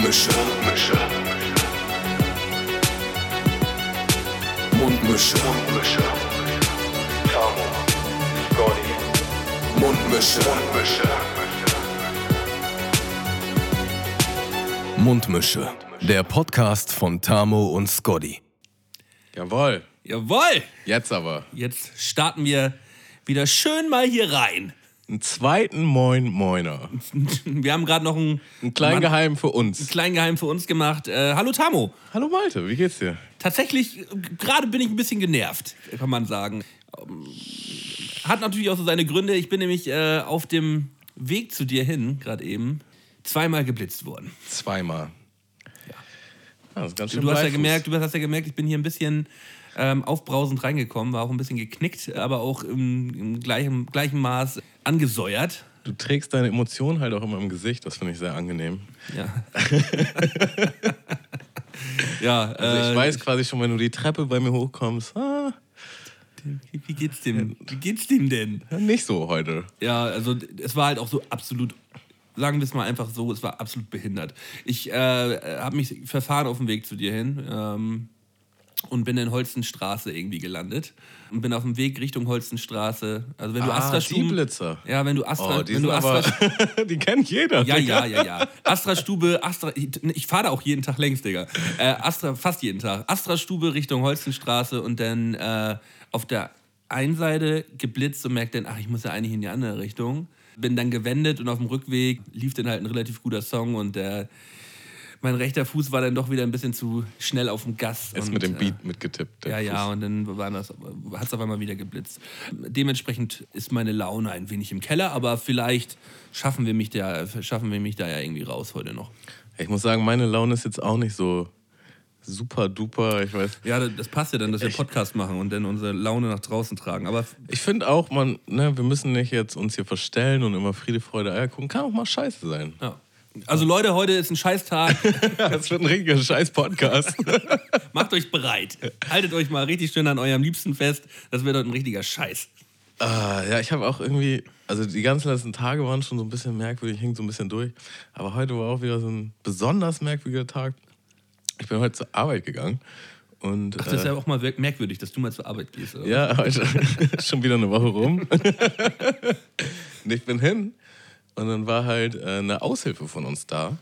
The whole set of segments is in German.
Mundmische. Mundmische. Mundmische. Mundmische. Tamo. Scotty. Mundmische. Mundmische. Mundmische. Der Podcast von Tamo und Scotty. Jawohl. Jawohl! Jetzt aber. Jetzt starten wir wieder schön mal hier rein. Einen zweiten Moin Moiner. Wir haben gerade noch einen, Ein kleinen Mann- Geheim für uns. kleinen Geheim für uns gemacht. Äh, hallo Tamo. Hallo Malte, wie geht's dir? Tatsächlich, äh, gerade bin ich ein bisschen genervt, kann man sagen. Ähm, Hat natürlich auch so seine Gründe. Ich bin nämlich äh, auf dem Weg zu dir hin, gerade eben, zweimal geblitzt worden. Zweimal. Ja. das ist ganz schön Du hast ja gemerkt, du hast ja gemerkt, ich bin hier ein bisschen ähm, aufbrausend reingekommen, war auch ein bisschen geknickt, aber auch im, im gleichen, gleichen Maß angesäuert. Du trägst deine Emotionen halt auch immer im Gesicht, das finde ich sehr angenehm. Ja. ja, Also ich äh, weiß quasi schon, wenn du die Treppe bei mir hochkommst, ah, Wie, wie geht's dem? Wie geht's dem denn? nicht so heute. Ja, also es war halt auch so absolut, sagen wir es mal einfach so, es war absolut behindert. Ich äh, habe mich verfahren auf dem Weg zu dir hin ähm, und bin in Holstenstraße irgendwie gelandet und bin auf dem Weg Richtung Holstenstraße. Also wenn du Ah, Astra die Stuben, Blitzer. ja, wenn du Astra, Oh, die wenn du aber, Astra, die kennt jeder. ja, Digga. ja, ja, ja. Astra Stube, Astra, ich fahre da auch jeden Tag längs, Digga. Äh, Astra, fast jeden Tag. Astra Stube Richtung Holstenstraße und dann äh, auf der einen Seite geblitzt und merkt dann, ach, ich muss ja eigentlich in die andere Richtung. Bin dann gewendet und auf dem Rückweg lief dann halt ein relativ guter Song und der, mein rechter Fuß war dann doch wieder ein bisschen zu schnell auf dem Gas. Ist und, mit dem äh, Beat mitgetippt. der ja, ja, Fuß. und dann hat es auf einmal wieder geblitzt. Dementsprechend ist meine Laune ein wenig im Keller, aber vielleicht schaffen wir mich da, schaffen wir mich da ja irgendwie raus heute noch. Ich muss sagen, meine Laune ist jetzt auch nicht so super duper. Ich weiß. Ja, das passt ja dann, dass wir Podcast machen und dann unsere Laune nach draußen tragen. Aber Ich finde auch, man, ne, wir müssen nicht jetzt uns hier verstellen und immer Friede, Freude, Eier gucken. Kann auch mal scheiße sein. ja. Also Leute, heute ist ein Scheißtag. Das wird ein richtiger Scheiß-Podcast. Macht euch bereit. Haltet euch mal richtig schön an eurem Liebsten fest. Das wird heute ein richtiger Scheiß. ah, ja, ich habe auch irgendwie, also die ganzen letzten Tage waren schon so ein bisschen merkwürdig, hing so ein bisschen durch. Aber heute war auch wieder so ein besonders merkwürdiger Tag. Ich bin heute zur Arbeit gegangen. Und, Ach, das ist äh, ja auch mal merkwürdig, dass du mal zur Arbeit gehst. Oder? Ja, heute ist schon wieder eine Woche rum. und ich bin hin und dann war halt äh, eine Aushilfe von uns da.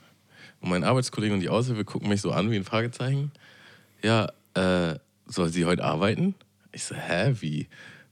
Und mein Arbeitskollege und die Aushilfe gucken mich so an wie ein Fragezeichen. Ja, äh, soll sie heute arbeiten? Ich so, hä, wie?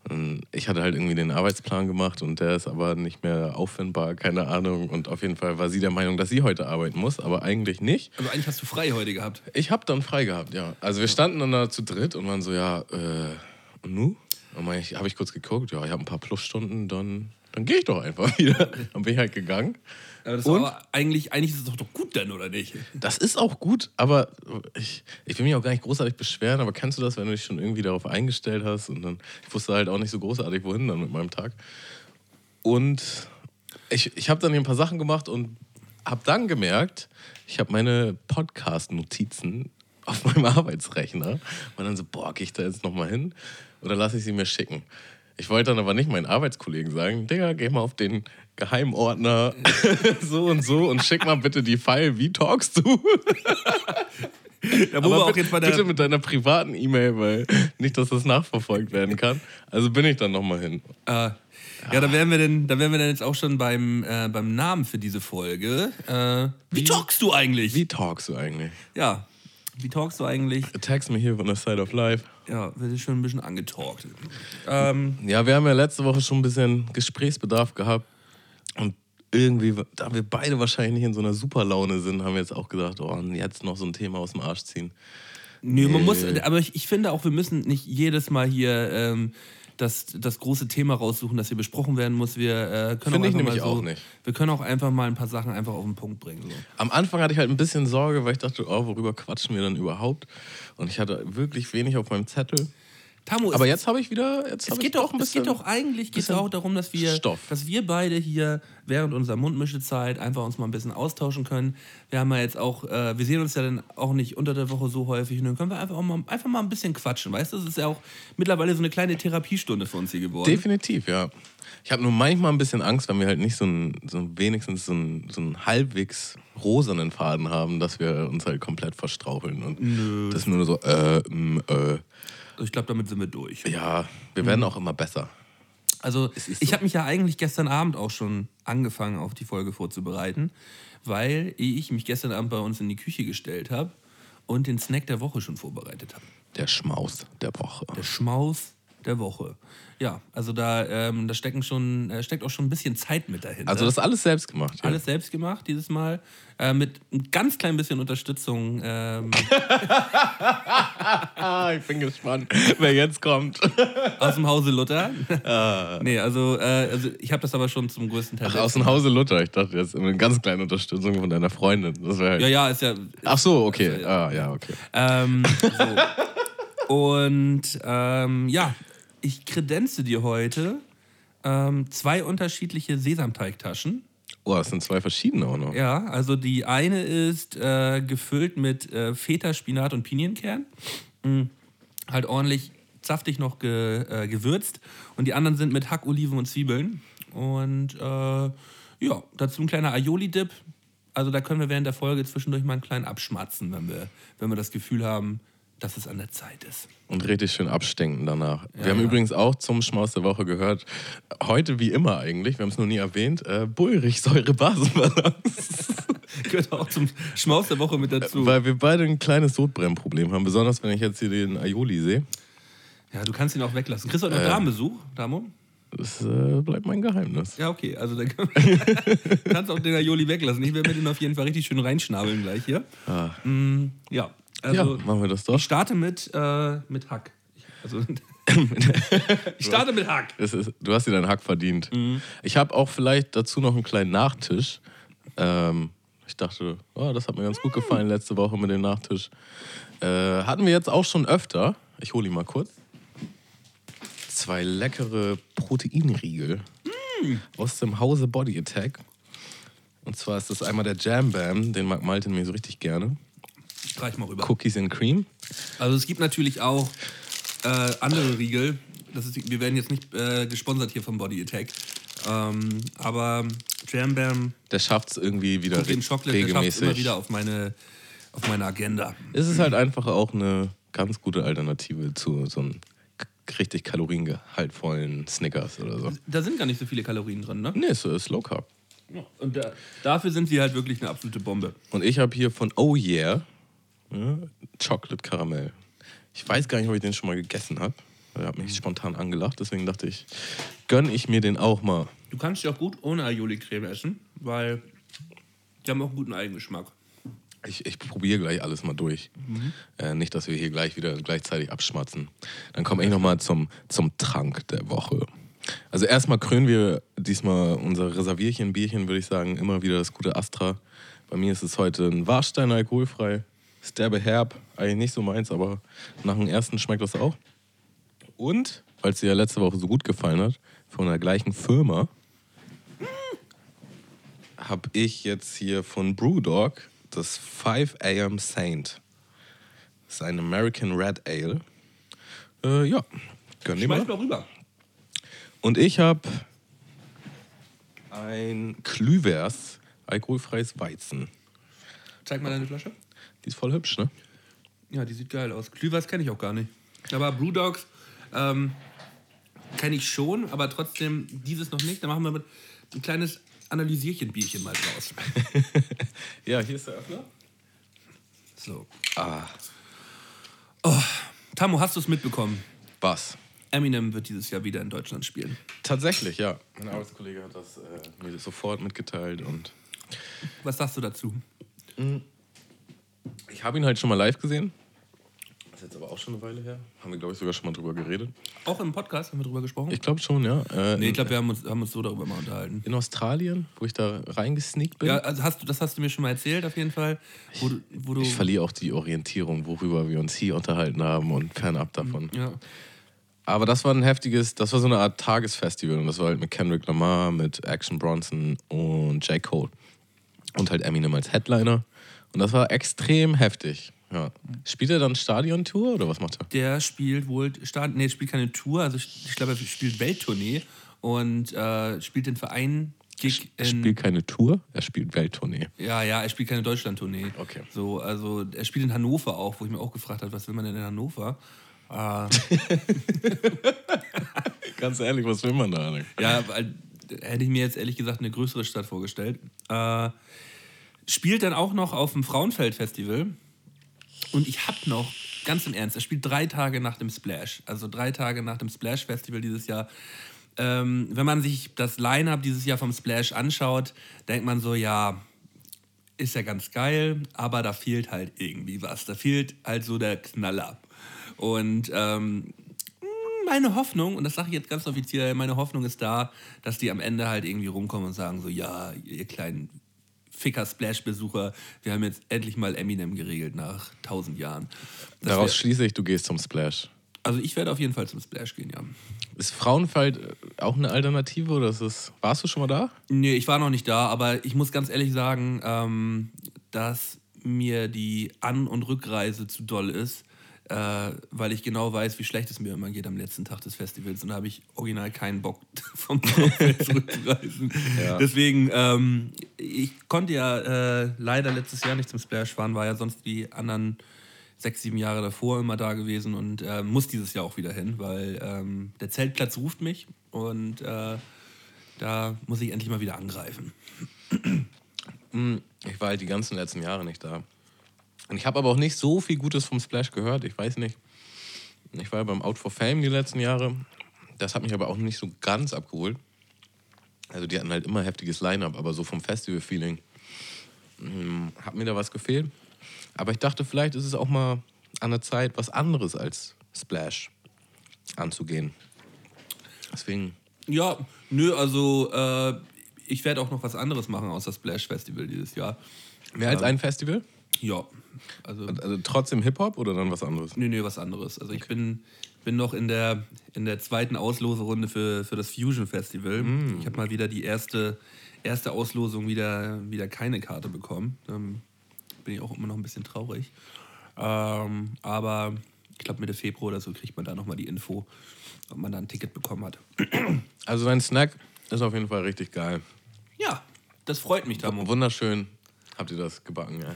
Und ich hatte halt irgendwie den Arbeitsplan gemacht und der ist aber nicht mehr auffindbar, keine Ahnung. Und auf jeden Fall war sie der Meinung, dass sie heute arbeiten muss, aber eigentlich nicht. Also eigentlich hast du frei heute gehabt. Ich habe dann frei gehabt, ja. Also wir standen dann da zu dritt und waren so, ja, äh, und nu? Und dann habe ich kurz geguckt, ja, ich habe ein paar Plusstunden, dann, dann gehe ich doch einfach wieder. Dann bin ich halt gegangen. Aber das Und? aber eigentlich, eigentlich ist es doch, doch gut dann, oder nicht? Das ist auch gut, aber ich, ich will mich auch gar nicht großartig beschweren, aber kennst du das, wenn du dich schon irgendwie darauf eingestellt hast und dann, ich wusste halt auch nicht so großartig, wohin dann mit meinem Tag. Und ich, ich habe dann hier ein paar Sachen gemacht und habe dann gemerkt, ich habe meine Podcast-Notizen auf meinem Arbeitsrechner und dann so, boah, gehe ich da jetzt nochmal hin oder lasse ich sie mir schicken? Ich wollte dann aber nicht meinen Arbeitskollegen sagen, Digga, geh mal auf den Geheimordner so und so und schick mal bitte die File, wie talkst du? Wir Aber auch bitte, jetzt bei bitte der, mit deiner privaten E-Mail, weil nicht, dass das nachverfolgt werden kann. Also bin ich dann nochmal hin. Äh, ja, da wären wir denn, da wären wir dann jetzt auch schon beim, äh, beim Namen für diese Folge. Äh, wie talkst du eigentlich? Wie talkst du eigentlich? Ja, wie talkst du eigentlich? Text me here on the side of life. Ja, wir sind schon ein bisschen angetalkt. Ähm, Ja, wir haben ja letzte Woche schon ein bisschen Gesprächsbedarf gehabt. Und irgendwie, da wir beide wahrscheinlich nicht in so einer Superlaune sind, haben wir jetzt auch gedacht, oh, jetzt noch so ein Thema aus dem Arsch ziehen. nö, man muss, Nee. aber ich, ich finde auch, wir müssen nicht jedes Mal hier ähm, das, das große Thema raussuchen, das hier besprochen werden muss. Wir äh, können Finde auch ich einfach nämlich mal so, auch nicht. Wir können auch einfach mal ein paar Sachen einfach auf den Punkt bringen. So. Am Anfang hatte ich halt ein bisschen Sorge, weil ich dachte, oh, worüber quatschen wir dann überhaupt? Und ich hatte wirklich wenig auf meinem Zettel. Tamu, Aber es, jetzt habe ich wieder. Jetzt es geht doch, ein es geht bisschen. doch eigentlich geht's bisschen auch darum, dass wir, Stoff. dass wir beide hier während unserer Mundmischezeit einfach uns mal ein bisschen austauschen können. Wir haben ja jetzt auch, äh, wir sehen uns ja dann auch nicht unter der Woche so häufig und dann können wir einfach, auch mal, einfach mal ein bisschen quatschen. Weißt du, das ist ja auch mittlerweile so eine kleine Therapiestunde für uns hier geworden. Definitiv, ja. Ich habe nur manchmal ein bisschen Angst, wenn wir halt nicht so, ein, so wenigstens so einen, so einen halbwegs rosanen Faden haben, dass wir uns halt komplett verstraucheln. Und Nö. das ist nur so, äh, mm, äh. Also ich glaube, damit sind wir durch. Ja, wir werden auch immer besser. Also ist ich so. habe mich ja eigentlich gestern Abend auch schon angefangen, auf die Folge vorzubereiten, weil ich mich gestern Abend bei uns in die Küche gestellt habe und den Snack der Woche schon vorbereitet habe. Der Schmaus der Woche. Der Schmaus der Woche. Ja, also da, ähm, da stecken schon, äh, steckt auch schon ein bisschen Zeit mit dahinter. Also das ist alles selbst gemacht. Ja. alles selbst gemacht dieses Mal. Äh, mit ein ganz klein bisschen Unterstützung. Ähm, Ah, ich bin gespannt, wer jetzt kommt. aus dem Hause Luther. nee, also, äh, also ich habe das aber schon zum größten Teil. Ach, aus dem Hause Luther. Ich dachte jetzt eine ganz kleine Unterstützung von deiner Freundin. Halt Ja, ja, ist ja. Ach so, okay. Also, ja. ah, ja, okay. Ähm, so. Und ähm, ja, ich kredenze dir heute ähm, zwei unterschiedliche Sesamteigtaschen. Oh, das sind zwei verschiedene auch noch. Ja, also die eine ist äh, gefüllt mit äh, Feta, Spinat und Pinienkern. Mm, halt ordentlich saftig noch ge, äh, gewürzt. Und die anderen sind mit Hack, Oliven und Zwiebeln. Und äh, ja, dazu ein kleiner Aioli-Dip. Also da können wir während der Folge zwischendurch mal einen kleinen abschmatzen, wenn wir, wenn wir das Gefühl haben, dass es an der Zeit ist. Und richtig schön abstinken danach. wir haben ja. übrigens auch zum Schmaus der Woche gehört, heute wie immer eigentlich, wir haben es noch nie erwähnt, äh, Bullrich-Säure-Basenbalance. Gehört auch zum Schmaus der Woche mit dazu. Weil wir beide ein kleines Sodbrennproblem haben, besonders wenn ich jetzt hier den Aioli sehe. Ja, du kannst ihn auch weglassen. Kriegst du heute noch Äh. Damenbesuch, Damo? Das äh, bleibt mein Geheimnis. Ja, okay. Also dann kann- kannst auch den Aioli weglassen. Ich werde mir den auf jeden Fall richtig schön reinschnabeln gleich hier. Mm, ja, also ja, machen wir das doch. ich starte mit, äh, mit Hack. Ich- Also, ich starte mit Hack. Das ist, du hast dir deinen Hack verdient. Mhm. Ich habe auch vielleicht dazu noch einen kleinen Nachtisch. Ähm, ich dachte, oh, das hat mir ganz gut Mhm. gefallen letzte Woche mit dem Nachtisch. Äh, hatten wir jetzt auch schon öfter. Ich hole ihn mal kurz. Zwei leckere Proteinriegel Mhm. aus dem Hause Body Attack. Und zwar ist das einmal der Jam Bam, den mag Malte mir so richtig gerne. Reich mal rüber. Cookies and Cream. Also es gibt natürlich auch äh, andere Riegel. Das ist, wir werden jetzt nicht äh, gesponsert hier vom Body Attack. Ähm, aber Jam Bam, Der schafft es irgendwie wieder Cookie and Chocolate, der schafft regelmäßig. immer wieder auf meine, auf meine Agenda. Es ist halt einfach auch eine ganz gute Alternative zu so einem richtig kaloriengehaltvollen Snickers oder so. Da sind gar nicht so viele Kalorien drin, ne? Nee, es ist Low Carb. Und da, dafür sind sie halt wirklich eine absolute Bombe. Und ich habe hier von Oh Yeah ja, Chocolate Karamell. Ich weiß gar nicht, ob ich den schon mal gegessen habe. Er hat mich spontan angelacht, deswegen dachte ich, gönn ich mir den auch mal. Du kannst ja auch gut ohne Aioli-Creme essen, weil die haben auch einen guten Eigengeschmack. Ich, ich probiere gleich alles mal durch. Äh, nicht, dass wir hier gleich wieder gleichzeitig abschmatzen. Dann komme ich nochmal zum, zum Trank der Woche. Also erstmal krönen wir diesmal unser Reservierchen, Bierchen, würde ich sagen, immer wieder das gute Astra. Bei mir ist es heute ein Warstein alkoholfrei. Ist derbe herb, eigentlich nicht so meins, aber nach dem ersten schmeckt das auch. Und, weil es dir ja letzte Woche so gut gefallen hat, von der gleichen Firma, habe ich jetzt hier von Brewdog das 5 AM Saint. Das ist ein American Red Ale. Äh, ja, gönn dir mal. Mal rüber. Und ich habe ein Klüvers alkoholfreies Weizen. Zeig mal deine Flasche. Die ist voll hübsch, ne? Ja, die sieht geil aus. Klüvers kenne ich auch gar nicht. Aber Brewdogs ähm, kenne ich schon, aber trotzdem dieses noch nicht. Da machen wir mit ein kleines Analysierchen-Bierchen mal draus. Ja, hier ist der Öffner. So. Ah, Tamu, hast du es mitbekommen? was? Eminem wird dieses Jahr wieder in Deutschland spielen. Tatsächlich, ja. Mein Arbeitskollege hat das äh, mir sofort mitgeteilt und Was sagst du dazu? Ich habe ihn halt schon mal live gesehen. Das ist jetzt aber auch schon eine Weile her. Haben wir, glaube ich, sogar schon mal drüber geredet. Auch im Podcast haben wir drüber gesprochen? Ich glaube schon, ja. Äh, nee, ich glaube, wir haben uns, haben uns so darüber mal unterhalten. in Australien, wo ich da reingesneakt bin. Ja, also hast du, das hast du mir schon mal erzählt, auf jeden Fall. Wo du, wo du, Ich verliere auch die Orientierung, worüber wir uns hier unterhalten haben und fernab davon. ja. Aber das war ein heftiges, das war so eine Art Tagesfestival und das war halt mit Kendrick Lamar, mit Action Bronson und J. Cole. Und halt Eminem als Headliner. Und das war extrem heftig. Ja. Spielt er dann Stadiontour oder was macht er? Der spielt wohl, Start, nee, spielt keine Tour, also ich, glaube, er spielt Welttournee und äh, spielt den Verein Gig Er spielt keine Tour, er spielt Welttournee. Ja, ja, er spielt keine Deutschland-Tournee. Okay. So, also er spielt in Hannover auch, wo ich mir auch gefragt habe, was will man denn in Hannover? Äh, Ganz ehrlich, was will man da? Ja, weil, hätte ich mir jetzt ehrlich gesagt eine größere Stadt vorgestellt. Äh, spielt dann auch noch auf dem Frauenfeld-Festival. Und ich hab noch, ganz im Ernst, er spielt drei Tage nach dem Splash. Also drei Tage nach dem Splash-Festival dieses Jahr. Ähm, wenn man sich das Line-Up dieses Jahr vom Splash anschaut, denkt man so, ja, ist ja ganz geil, aber da fehlt halt irgendwie was. Da fehlt halt so der Knaller. Und ähm, meine Hoffnung, und das sage ich jetzt ganz offiziell, meine Hoffnung ist da, dass die am Ende halt irgendwie rumkommen und sagen so, ja, ihr kleinen Ficker-Splash-Besucher, wir haben jetzt endlich mal Eminem geregelt nach tausend Jahren. Das Daraus schließe ich, du gehst zum Splash. also ich werde auf jeden Fall zum Splash gehen, ja. Ist Frauenfeld äh, auch eine Alternative oder ist es. Warst du schon mal da? Nee, ich war noch nicht da, aber ich muss ganz ehrlich sagen, ähm, dass mir die An- und Rückreise zu doll ist, äh, weil ich genau weiß, wie schlecht es mir immer geht am letzten Tag des Festivals. Und da habe ich original keinen Bock, vom zurückzureisen. Ja. Deswegen, ähm, ich konnte ja äh, leider letztes Jahr nicht zum Splash fahren, war ja sonst die anderen sechs, sieben Jahre davor immer da gewesen und äh, muss dieses Jahr auch wieder hin, weil ähm, der Zeltplatz ruft mich und äh, da muss ich endlich mal wieder angreifen. Ich war halt die ganzen letzten Jahre nicht da. Und ich habe aber auch nicht so viel Gutes vom Splash gehört. Ich weiß nicht. Ich war ja beim Out for Fame die letzten Jahre. Das hat mich aber auch nicht so ganz abgeholt. Also die hatten halt immer heftiges Line-Up, aber so vom Festival-Feeling hm, hat mir da was gefehlt. Aber ich dachte, vielleicht ist es auch mal an der Zeit, was anderes als Splash anzugehen. Deswegen, Ja, nö, also äh, ich werde auch noch was anderes machen außer Splash Festival dieses Jahr. mehr als ein Festival? Ja, also Also trotzdem Hip-Hop oder dann was anderes? nö, nö, was anderes. Also ich bin, bin noch in der, in der zweiten Ausloserunde für, für das Fusion Festival. Ich habe mal wieder die erste, erste Auslosung wieder, wieder keine Karte bekommen. Ähm, bin ich auch immer noch ein bisschen traurig. Ähm, aber ich glaube Mitte Februar oder so kriegt man da nochmal die Info, ob man da ein Ticket bekommen hat. Also dein Snack ist auf jeden Fall richtig geil. Ja, das freut mich, Tamo. Wunderschön habt ihr das gebacken, ja.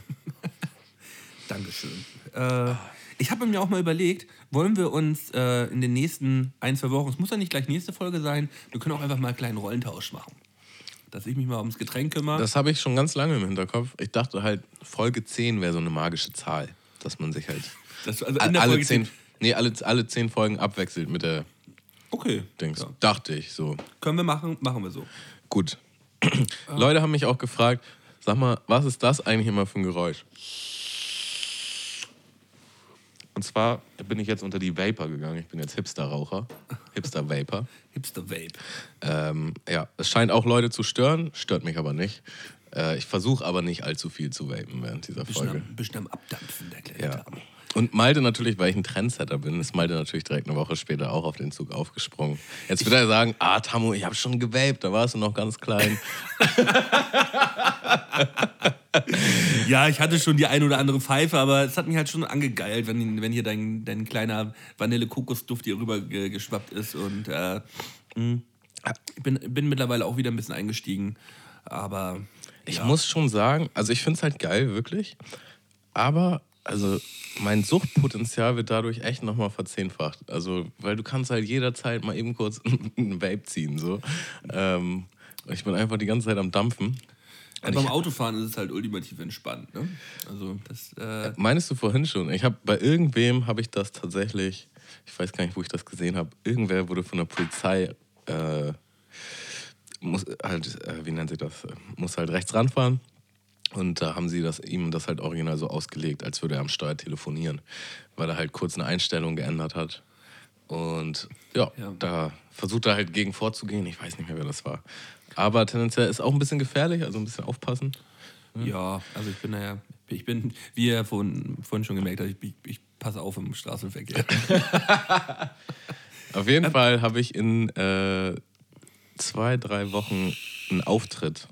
Dankeschön. Äh, ich habe mir auch mal überlegt, wollen wir uns äh, in den nächsten ein, zwei Wochen, es muss ja nicht gleich nächste Folge sein, wir können auch einfach mal einen kleinen Rollentausch machen. Dass ich mich mal ums Getränk kümmere. Das habe ich schon ganz lange im Hinterkopf. Ich dachte halt, Folge 10 wäre so eine magische Zahl. Dass man sich halt also alle, Folge zehn, 10 nee, alle, alle zehn Folgen abwechselt mit der okay. Dings. Ja. Dachte ich so. Können wir machen, machen wir so. Gut. Leute haben mich auch gefragt, sag mal, was ist das eigentlich immer für ein Geräusch? Und zwar bin ich jetzt unter die Vapor gegangen. Ich bin jetzt Hipster-Raucher. Hipster-Vapor. Hipster Vape. Ähm, ja, es scheint auch Leute zu stören, stört mich aber nicht. Äh, ich versuche aber nicht allzu viel zu vapen während dieser Bisschen Folge. am, bisschen am Abdampfen, der kleine Ja. Und Malte natürlich, weil ich ein Trendsetter bin, ist Malte natürlich direkt eine Woche später auch auf den Zug aufgesprungen. Jetzt wird er sagen, ah Tamu, ich habe schon gewaped, da warst du noch ganz klein. Ja, ich hatte schon die ein oder andere Pfeife, aber es hat mich halt schon angegeilt, wenn, wenn hier dein, dein kleiner Vanille-Kokosduft hier rüber ge- geschwappt ist. Und äh, mh, ich bin, bin mittlerweile auch wieder ein bisschen eingestiegen. Aber Ich ja. muss schon sagen, also ich finde es halt geil, wirklich. Aber also mein Suchtpotenzial wird dadurch echt nochmal verzehnfacht. Also, weil du kannst halt jederzeit mal eben kurz einen Vape ziehen. So. Ähm, ich bin einfach die ganze Zeit am Dampfen. Ja, beim Autofahren ist es halt ultimativ entspannt. Ne? Also das, äh, Meinst du vorhin schon? Ich habe bei irgendwem habe ich das tatsächlich, ich weiß gar nicht, wo ich das gesehen habe. Irgendwer wurde von der Polizei äh, muss halt, äh, wie nennt sich das? Muss halt rechts ranfahren. Und da haben sie das, ihm das halt original so ausgelegt, als würde er am Steuer telefonieren, weil er halt kurz eine Einstellung geändert hat. Und ja, Ja. da versucht er halt gegen vorzugehen. Ich weiß nicht mehr, wer das war. Aber tendenziell ist auch ein bisschen gefährlich, also ein bisschen aufpassen. ja, also ich bin naja, ich bin, wie ihr vorhin, vorhin schon gemerkt habt, ich, ich, ich passe auf im Straßenverkehr. Auf jeden Fall habe ich in äh, zwei, drei Wochen einen Auftritt.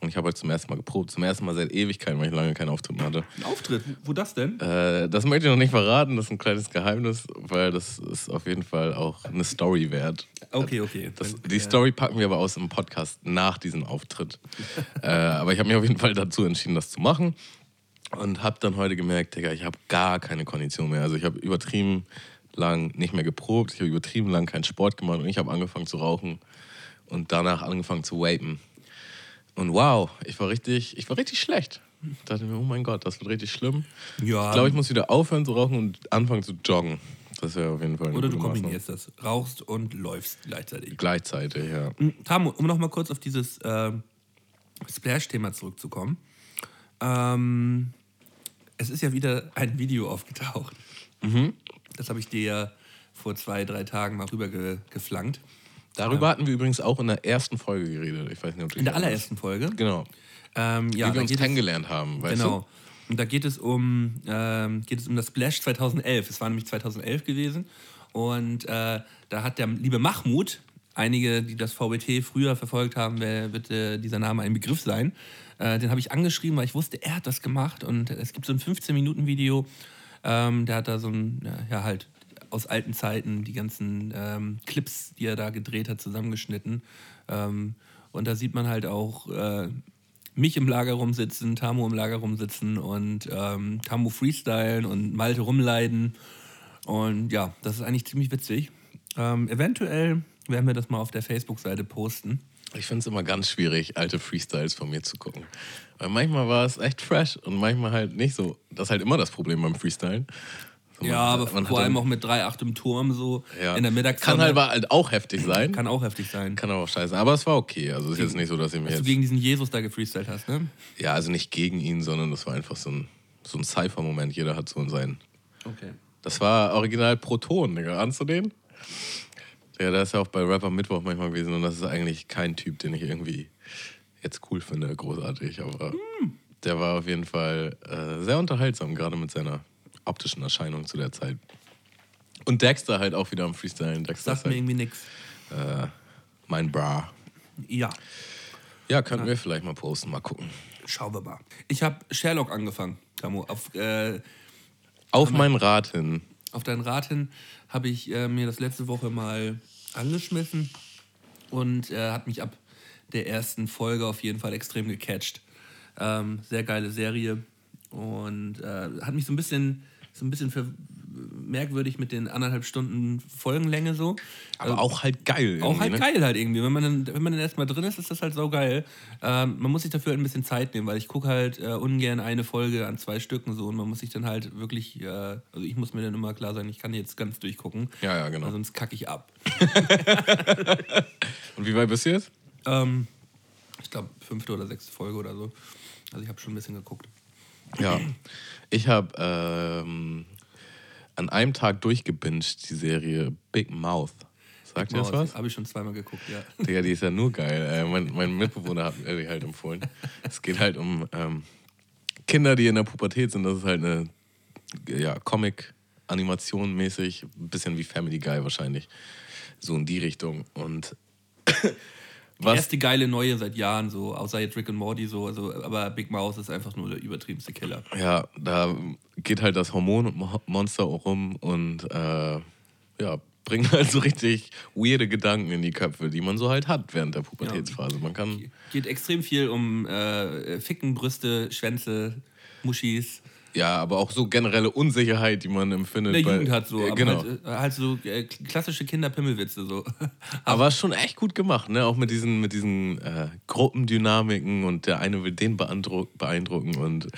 Und ich habe halt zum ersten Mal geprobt. Zum ersten Mal seit Ewigkeiten, weil ich lange keinen Auftritt mehr hatte. Ein Auftritt, wo das denn? Äh, das möchte ich noch nicht verraten, das ist ein kleines Geheimnis, weil das ist auf jeden Fall auch eine Story wert. Okay, okay. Das, die Story packen wir aber aus im Podcast nach diesem Auftritt. äh, aber ich habe mich auf jeden Fall dazu entschieden, das zu machen. Und habe dann heute gemerkt, Digga, ich habe gar keine Kondition mehr. Also ich habe übertrieben lang nicht mehr geprobt, ich habe übertrieben lang keinen Sport gemacht und ich habe angefangen zu rauchen und danach angefangen zu vapen. Und wow, ich war richtig, ich war richtig schlecht. Ich dachte mir, oh mein Gott, das wird richtig schlimm. Ja. Ich glaube, ich muss wieder aufhören zu rauchen und anfangen zu joggen. Das wäre auf jeden Fall eine Oder du gute Maßnahme. kombinierst das. Rauchst und läufst gleichzeitig. Gleichzeitig, ja. Mhm, Tamu, um noch mal kurz auf dieses ähm, Splash-Thema zurückzukommen. Ähm, es ist ja wieder ein Video aufgetaucht. Mhm. Das habe ich dir ja vor zwei, drei Tagen mal rüber ge geflankt. Darüber hatten wir übrigens auch in der ersten Folge geredet. Ich weiß nicht, ob du In der allerersten Folge. Genau. Ähm, ja, Wie wir uns kennengelernt haben, weißt Genau. Und da geht es um, ähm, geht es um das Splash 2011. Es war nämlich 2011 gewesen. Und äh, da hat der liebe Mahmoud, einige, die das VBT früher verfolgt haben, wer, wird äh, dieser Name ein Begriff sein. Äh, den habe ich angeschrieben, weil ich wusste, er hat das gemacht. Und es gibt so ein 15-Minuten-Video. Ähm, der hat da so ein, ja, ja, halt aus alten Zeiten die ganzen ähm, Clips, die er da gedreht hat, zusammengeschnitten. Ähm, und da sieht man halt auch äh, mich im Lager rumsitzen, Tamu im Lager rumsitzen und ähm, Tamu freestylen und Malte rumleiden. Und ja, das ist eigentlich ziemlich witzig. Ähm, eventuell werden wir das mal auf der Facebook-Seite posten. Ich finde es immer ganz schwierig, alte Freestyles von mir zu gucken. Weil manchmal war es echt fresh und manchmal halt nicht so. Das ist halt immer das Problem beim Freestylen. Man- Ja, aber hat vor allem auch mit 3,8 im Turm so ja. in der Mittagszeit. Kann halt, halt auch heftig sein. Kann, kann auch heftig sein. aber auch scheiße. Aber es war okay. Also es ist jetzt nicht so, dass ich mir Dass du jetzt. gegen diesen Jesus da gefreestylt hast, ne? Ja, also nicht gegen ihn, sondern das war einfach so ein, so ein Cypher-Moment. Jeder hat so seinen. Okay. Das war original Proton, Digga. Ahnst du den? Ja, der ist ja auch bei Rapper Mittwoch manchmal gewesen und das ist eigentlich kein Typ, den ich irgendwie jetzt cool finde, großartig. Aber der war auf jeden Fall äh, sehr unterhaltsam, gerade mit seiner optischen Erscheinung zu der Zeit. Und Dexter halt auch wieder am Freestylen. Dexter Sagt ist mir halt, irgendwie nix. äh, mein Bra. Ja, Ja, könnten wir vielleicht mal posten, mal gucken. schauen wir mal. Ich habe Sherlock angefangen, Tamu. Auf, äh, Auf meinen Rat hin. Auf deinen Rat hin habe ich äh, mir das letzte Woche mal angeschmissen und äh, hat mich ab der ersten Folge auf jeden Fall extrem gecatcht. Ähm, sehr geile Serie und äh, hat mich so ein bisschen so ein bisschen für merkwürdig mit den anderthalb Stunden Folgenlänge so. Aber auch halt geil. Auch halt ne? geil halt irgendwie. Wenn man dann, wenn man dann erstmal drin ist, ist das halt so geil. Ähm, man muss sich dafür halt ein bisschen Zeit nehmen, weil ich gucke halt äh, ungern eine Folge an zwei Stücken so und man muss sich dann halt wirklich, äh, also ich muss mir dann immer klar sein, ich kann jetzt ganz durchgucken. Ja, ja, genau. Sonst kacke ich ab. Und wie weit bist du jetzt? Ähm, ich glaube, fünfte oder sechste Folge oder so. Also ich habe schon ein bisschen geguckt. Ja. Ich habe ähm, an einem Tag durchgebinged die Serie Big Mouth. Sagt ihr das was? Habe ich schon zweimal geguckt, ja. Digga, die ist ja nur geil. Äh, mein, mein Mitbewohner hat mir die halt empfohlen. Es geht halt um ähm, Kinder, die in der Pubertät sind. Das ist halt eine ja, Comic-Animation mäßig. Ein bisschen wie Family Guy wahrscheinlich. So in die Richtung. Und Die was erste geile neue seit Jahren, so, außer jetzt Rick and Morty, so, also, aber Big Mouse ist einfach nur der übertriebenste Killer. Ja, da geht halt das Hormonmonster auch rum und äh, ja, bringt halt so richtig weirde Gedanken in die Köpfe, die man so halt hat während der Pubertätsphase. Man kann. Geht extrem viel um äh, Ficken, Brüste, Schwänze, Muschis. Ja, aber auch so generelle Unsicherheit, die man empfindet. In der Jugend hat so, Äh, genau. halt, äh, halt so äh, klassische Kinderpimmelwitze so. Aber schon echt gut gemacht, ne? Auch mit diesen, mit diesen äh, Gruppendynamiken und der eine will den beeindruck beeindrucken und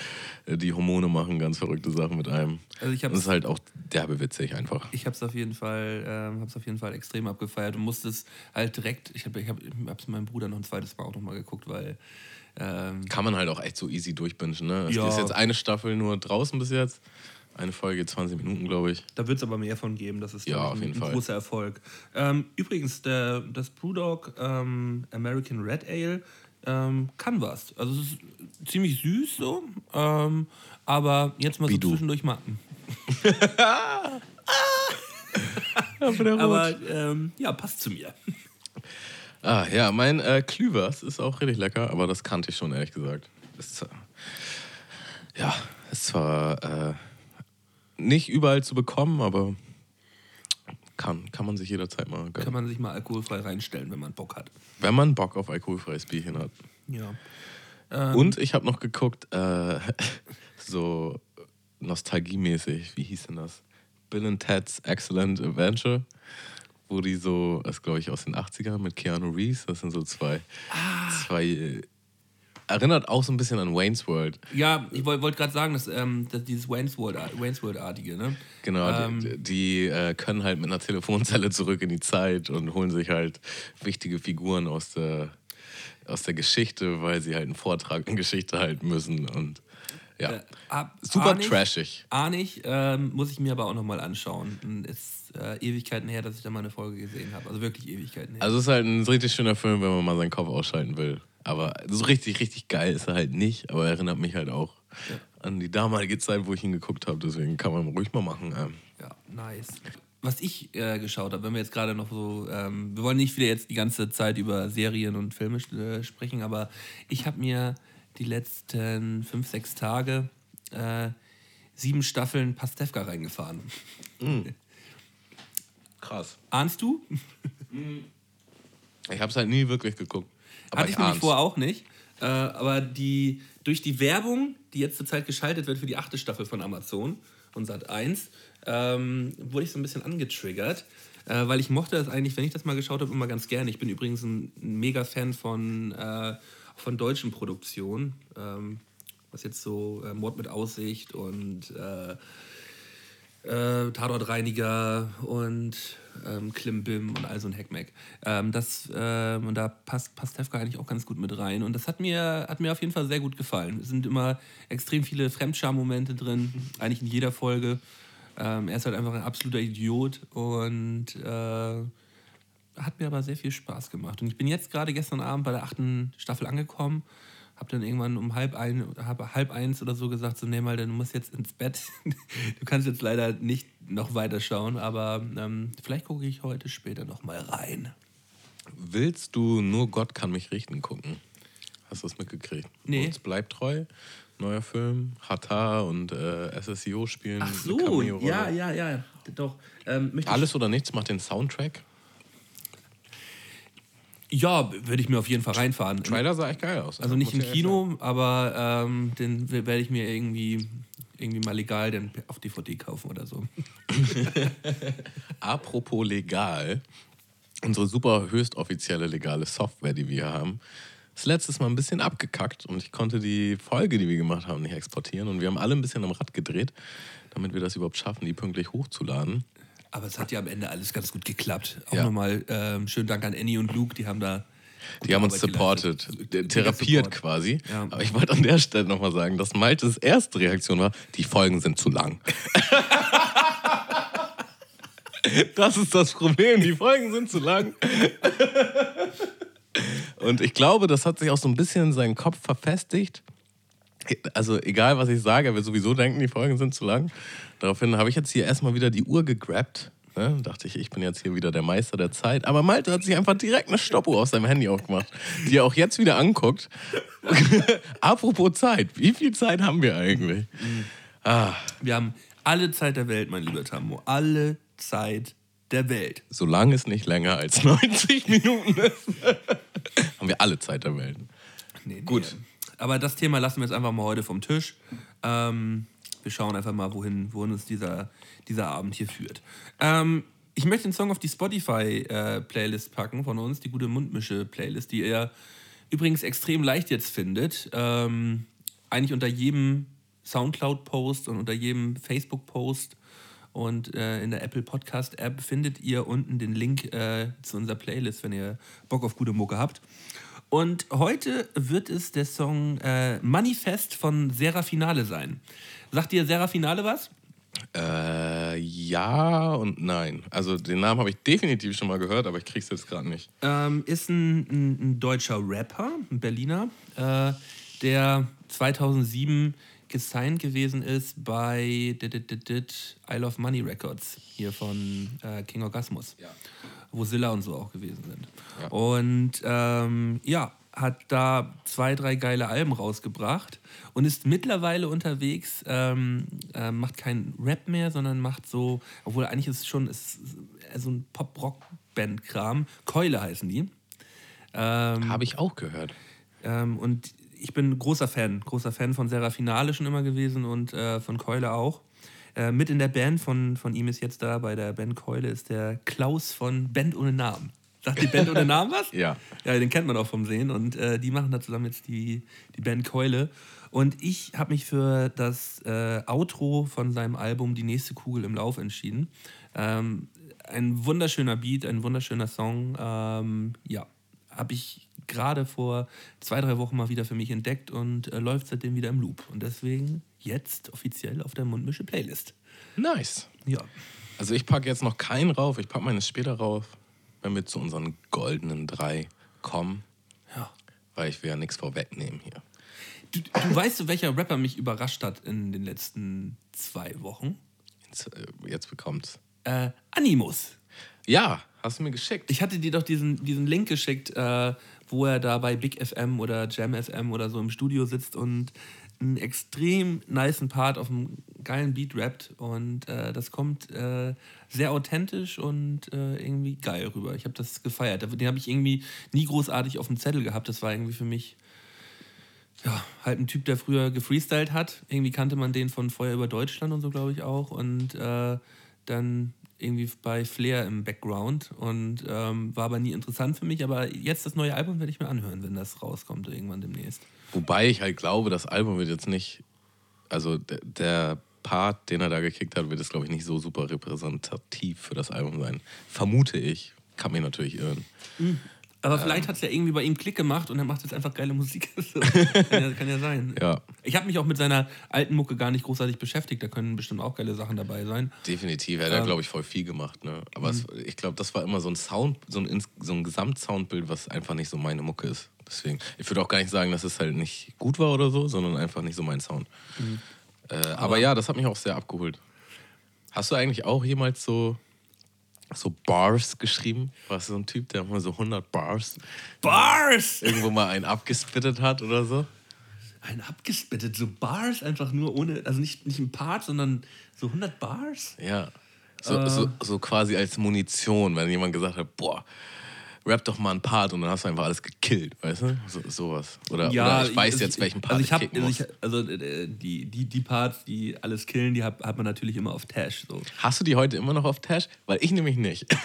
äh, die Hormone machen ganz verrückte Sachen mit einem. Also ich hab's- das ist halt auch derbe witzig einfach. Ich habe es auf jeden Fall, ähm, hab's auf jeden Fall extrem abgefeiert und musste es halt direkt. Ich habe, ich habe, es meinem Bruder noch ein zweites Mal auch noch mal geguckt, weil ähm, Kann man halt auch echt so easy durchbingen, ne? Es Ja. ist jetzt eine Staffel nur draußen bis jetzt. Eine Folge 20 Minuten, glaube ich. Da wird es aber mehr von geben, das ist Ja, ein, jeden ein Fall. großer Erfolg. Ähm, übrigens, der, das Brewdog ähm, American Red Ale ähm, kann was. Also es ist ziemlich süß so, ähm, aber jetzt mal Wie so du. zwischendurch mal. Rot. Aber ähm, ja, passt zu mir. Ah, ja, mein äh, Klüvers ist auch richtig lecker, aber das kannte ich schon, ehrlich gesagt. Ist, äh, ja, ist zwar äh, nicht überall zu bekommen, aber kann, kann man sich jederzeit mal gönnen. Kann man sich mal alkoholfrei reinstellen, wenn man Bock hat. Wenn man Bock auf alkoholfreies Bierchen hat. Ja. Und ich habe noch geguckt, äh, so nostalgiemäßig, wie hieß denn das? Bill and Ted's Excellent Adventure, wo die so, das glaube ich aus den 80ern mit Keanu Reeves, das sind so zwei, zwei äh, erinnert auch so ein bisschen an Wayne's World. Ja, ich wollte wollt gerade sagen, dass, ähm, dass dieses Wayne's World- Wayne's World-artige, ne? Genau, Ähm, die, die äh, können halt mit einer Telefonzelle zurück in die Zeit und holen sich halt wichtige Figuren aus der, aus der Geschichte, weil sie halt einen Vortrag in Geschichte halten müssen und ja, Äh, ab- super ahn ich- trashig. Ahn ich, ähm, muss ich mir aber auch nochmal anschauen. Ist äh, Ewigkeiten her, dass ich da mal eine Folge gesehen habe. Also wirklich Ewigkeiten her. Also es ist halt ein richtig schöner Film, wenn man mal seinen Kopf ausschalten will. Aber so richtig, richtig geil ist er halt nicht, aber erinnert mich halt auch an die damalige Zeit, wo ich ihn geguckt habe. Deswegen kann man ruhig mal machen. Ähm. Ja, nice. Was ich äh, geschaut habe, wenn wir jetzt gerade noch so, ähm, wir wollen nicht wieder jetzt die ganze Zeit über Serien und Filme äh, sprechen, aber ich habe mir die letzten fünf, sechs Tage äh, sieben Staffeln Pastewka reingefahren. Krass. Ahnst du? Ich habe es halt nie wirklich geguckt. Aber Hatte ich nämlich ahn's. vorher auch nicht. Äh, aber die, durch die Werbung, die jetzt zurzeit geschaltet wird für die achte Staffel von Amazon und Sat 1, ähm, wurde ich so ein bisschen angetriggert. Äh, weil ich mochte das eigentlich, wenn ich das mal geschaut habe, immer ganz gerne. Ich bin übrigens ein, ein mega Fan von, äh, von deutschen Produktionen. Ähm, was jetzt so äh, Mord mit Aussicht und äh, äh, Tatortreiniger und ähm, Klimbim und all so ein Heckmeck. Ähm, das, ähm, und da passt Pastewka eigentlich auch ganz gut mit rein. Und das hat mir, hat mir auf jeden Fall sehr gut gefallen. Es sind immer extrem viele Fremdscham-Momente drin, eigentlich in jeder Folge. Ähm, er ist halt einfach ein absoluter Idiot und äh, hat mir aber sehr viel Spaß gemacht. Und ich bin jetzt gerade gestern Abend bei der achten Staffel angekommen. Hab dann irgendwann um halb, ein, halb eins oder so gesagt, so nee mal, du musst jetzt ins Bett. du kannst jetzt leider nicht noch weiter schauen, aber ähm, vielleicht gucke ich heute später noch mal rein. Willst du nur Gott kann mich richten gucken? Hast du das mitgekriegt? Nee. Uns bleibt treu. Neuer Film. Hatar und äh, SSIO spielen. Ach so, ja, ja, ja, doch. Ähm, Alles oder nichts macht den Soundtrack. Ja, würde ich mir auf jeden Fall reinfahren. Trailer sah echt geil aus. Also nicht im Kino, aber ähm, den werde ich mir irgendwie, irgendwie mal legal dann auf DVD kaufen oder so. Apropos legal, unsere super höchst offizielle legale Software, die wir haben, ist letztes Mal ein bisschen abgekackt und ich konnte die Folge, die wir gemacht haben, nicht exportieren. Und wir haben alle ein bisschen am Rad gedreht, damit wir das überhaupt schaffen, die pünktlich hochzuladen. Aber es hat ja am Ende alles ganz gut geklappt. Auch Ja. nochmal ähm, schönen Dank an Annie und Luke, die haben da. Die haben uns Arbeit supported, geleistet. therapiert Support. quasi. Ja. Aber ich wollte an der Stelle nochmal sagen, dass Maltes erste Reaktion war, die Folgen sind zu lang. das ist das Problem, die Folgen sind zu lang. Und ich glaube, das hat sich auch so ein bisschen in seinen Kopf verfestigt. Also egal, was ich sage, wird sowieso denken, die Folgen sind zu lang. Daraufhin habe ich jetzt hier erstmal wieder die Uhr gegrabt. Ne? Dachte ich, ich bin jetzt hier wieder der Meister der Zeit. Aber Malte hat sich einfach direkt eine Stoppuhr auf seinem Handy aufgemacht, die er auch jetzt wieder anguckt. Apropos Zeit, wie viel Zeit haben wir eigentlich? Wir haben alle Zeit der Welt, mein lieber Tammo. Alle Zeit der Welt. Solange es nicht länger als 90 Minuten ist, haben wir alle Zeit der Welt. Nee, nee. Aber das Thema lassen wir jetzt einfach mal heute vom Tisch. Ähm, wir schauen einfach mal, wohin, wohin uns dieser, dieser Abend hier führt. Ähm, ich möchte den Song auf die Spotify-Playlist packen von uns, die gute Mundmische-Playlist, die ihr übrigens extrem leicht jetzt findet. Ähm, eigentlich unter jedem Soundcloud-Post und unter jedem Facebook-Post und äh, in der Apple Podcast-App findet ihr unten den Link äh, zu unserer Playlist, wenn ihr Bock auf gute Mucke habt. Und heute wird es der Song äh, Manifest von Serafinale sein. Sagt dir Serafinale was? Äh, ja und nein. Also den Namen habe ich definitiv schon mal gehört, aber ich krieg's jetzt gerade nicht. Ähm, ist ein, ein, ein deutscher Rapper, ein Berliner, äh, der 2007 gesigned gewesen ist bei dit, dit, dit, I Love Money Records hier von äh, King Orgasmus, wo Silla und so auch gewesen sind. Ja. Und ähm, ja, hat da zwei, drei geile Alben rausgebracht und ist mittlerweile unterwegs, ähm, äh, macht kein Rap mehr, sondern macht so, obwohl eigentlich ist es schon ist, ist so ein Pop-Rock-Band-Kram. Keule heißen die. Ähm, Habe ich auch gehört. ähm, und ich bin großer Fan, großer Fan von Serafinale schon immer gewesen und äh, von Keule auch. Äh, mit in der Band von, von ihm ist jetzt da, bei der Band Keule, ist der Klaus von Band ohne Namen. Sagt die Band ohne Namen was? Ja. Ja, den kennt man auch vom Sehen und äh, die machen da zusammen jetzt die, die Band Keule. Und ich habe mich für das äh, Outro von seinem Album Die nächste Kugel im Lauf entschieden. Ähm, ein wunderschöner Beat, ein wunderschöner Song. Ähm, ja, habe ich gerade vor zwei, drei Wochen mal wieder für mich entdeckt und äh, läuft seitdem wieder im Loop. Und deswegen jetzt offiziell auf der Mundmische Playlist. Nice. Ja. Also ich packe jetzt noch keinen rauf, ich packe meine später rauf, wenn wir zu unseren goldenen drei kommen, ja. weil ich will ja nichts vorwegnehmen hier. Du, du weißt, welcher Rapper mich überrascht hat in den letzten zwei Wochen? Jetzt, äh, jetzt bekommt's. Äh, Animus. Ja, hast du mir geschickt. Ich hatte dir doch diesen, diesen Link geschickt, äh, wo er da bei Big FM oder Jam FM oder so im Studio sitzt und einen extrem nicen Part auf einem geilen Beat rappt. Und äh, das kommt äh, sehr authentisch und äh, irgendwie geil rüber. Ich habe das gefeiert. Den habe ich irgendwie nie großartig auf dem Zettel gehabt. Das war irgendwie für mich ja, halt ein Typ, der früher gefreestylt hat. Irgendwie kannte man den von Feuer über Deutschland und so, glaube ich auch. Und äh, dann irgendwie bei Flair im Background und ähm, war aber nie interessant für mich. Aber jetzt das neue Album werde ich mir anhören, wenn das rauskommt irgendwann demnächst. Wobei ich halt glaube, das Album wird jetzt nicht, also der, Part, den er da gekickt hat, wird jetzt glaube ich nicht so super repräsentativ für das Album sein. Vermute ich. Kann mich natürlich irren. Aber vielleicht hat es ja irgendwie bei ihm Klick gemacht und er macht jetzt einfach geile Musik. Kann, ja, kann ja sein. Ja, Ich habe mich auch mit seiner alten Mucke gar nicht großartig beschäftigt. Da können bestimmt auch geile Sachen dabei sein. definitiv. Er hat ja, glaube ich, voll viel gemacht. Ne? Aber es, ich glaube, das war immer so ein Sound, so ein, so ein Gesamtsoundbild, was einfach nicht so meine Mucke ist. Deswegen, ich würde auch gar nicht sagen, dass es halt nicht gut war oder so, sondern einfach nicht so mein Sound. Äh, aber, ja, das hat mich auch sehr abgeholt. Hast du eigentlich auch jemals so, so Bars geschrieben? Warst du so ein Typ, der mal so 100 Bars Bars! irgendwo mal einen abgespittet hat oder so? Ein abgespittet, so Bars einfach nur ohne, also nicht, nicht ein Part, sondern so 100 Bars? Ja. So, Äh. so, so quasi als Munition, wenn jemand gesagt hat, boah, rap doch mal einen Part und dann hast du einfach alles gekillt, weißt du? So, sowas. Oder, oder ich weiß also jetzt, welchen Part also ich, ich hab, kicken also, muss. ich, also äh, die, die, die Parts, die alles killen, die hat, hat man natürlich immer auf Tash. So. Hast du die heute immer noch auf Tash? Weil ich nämlich nicht.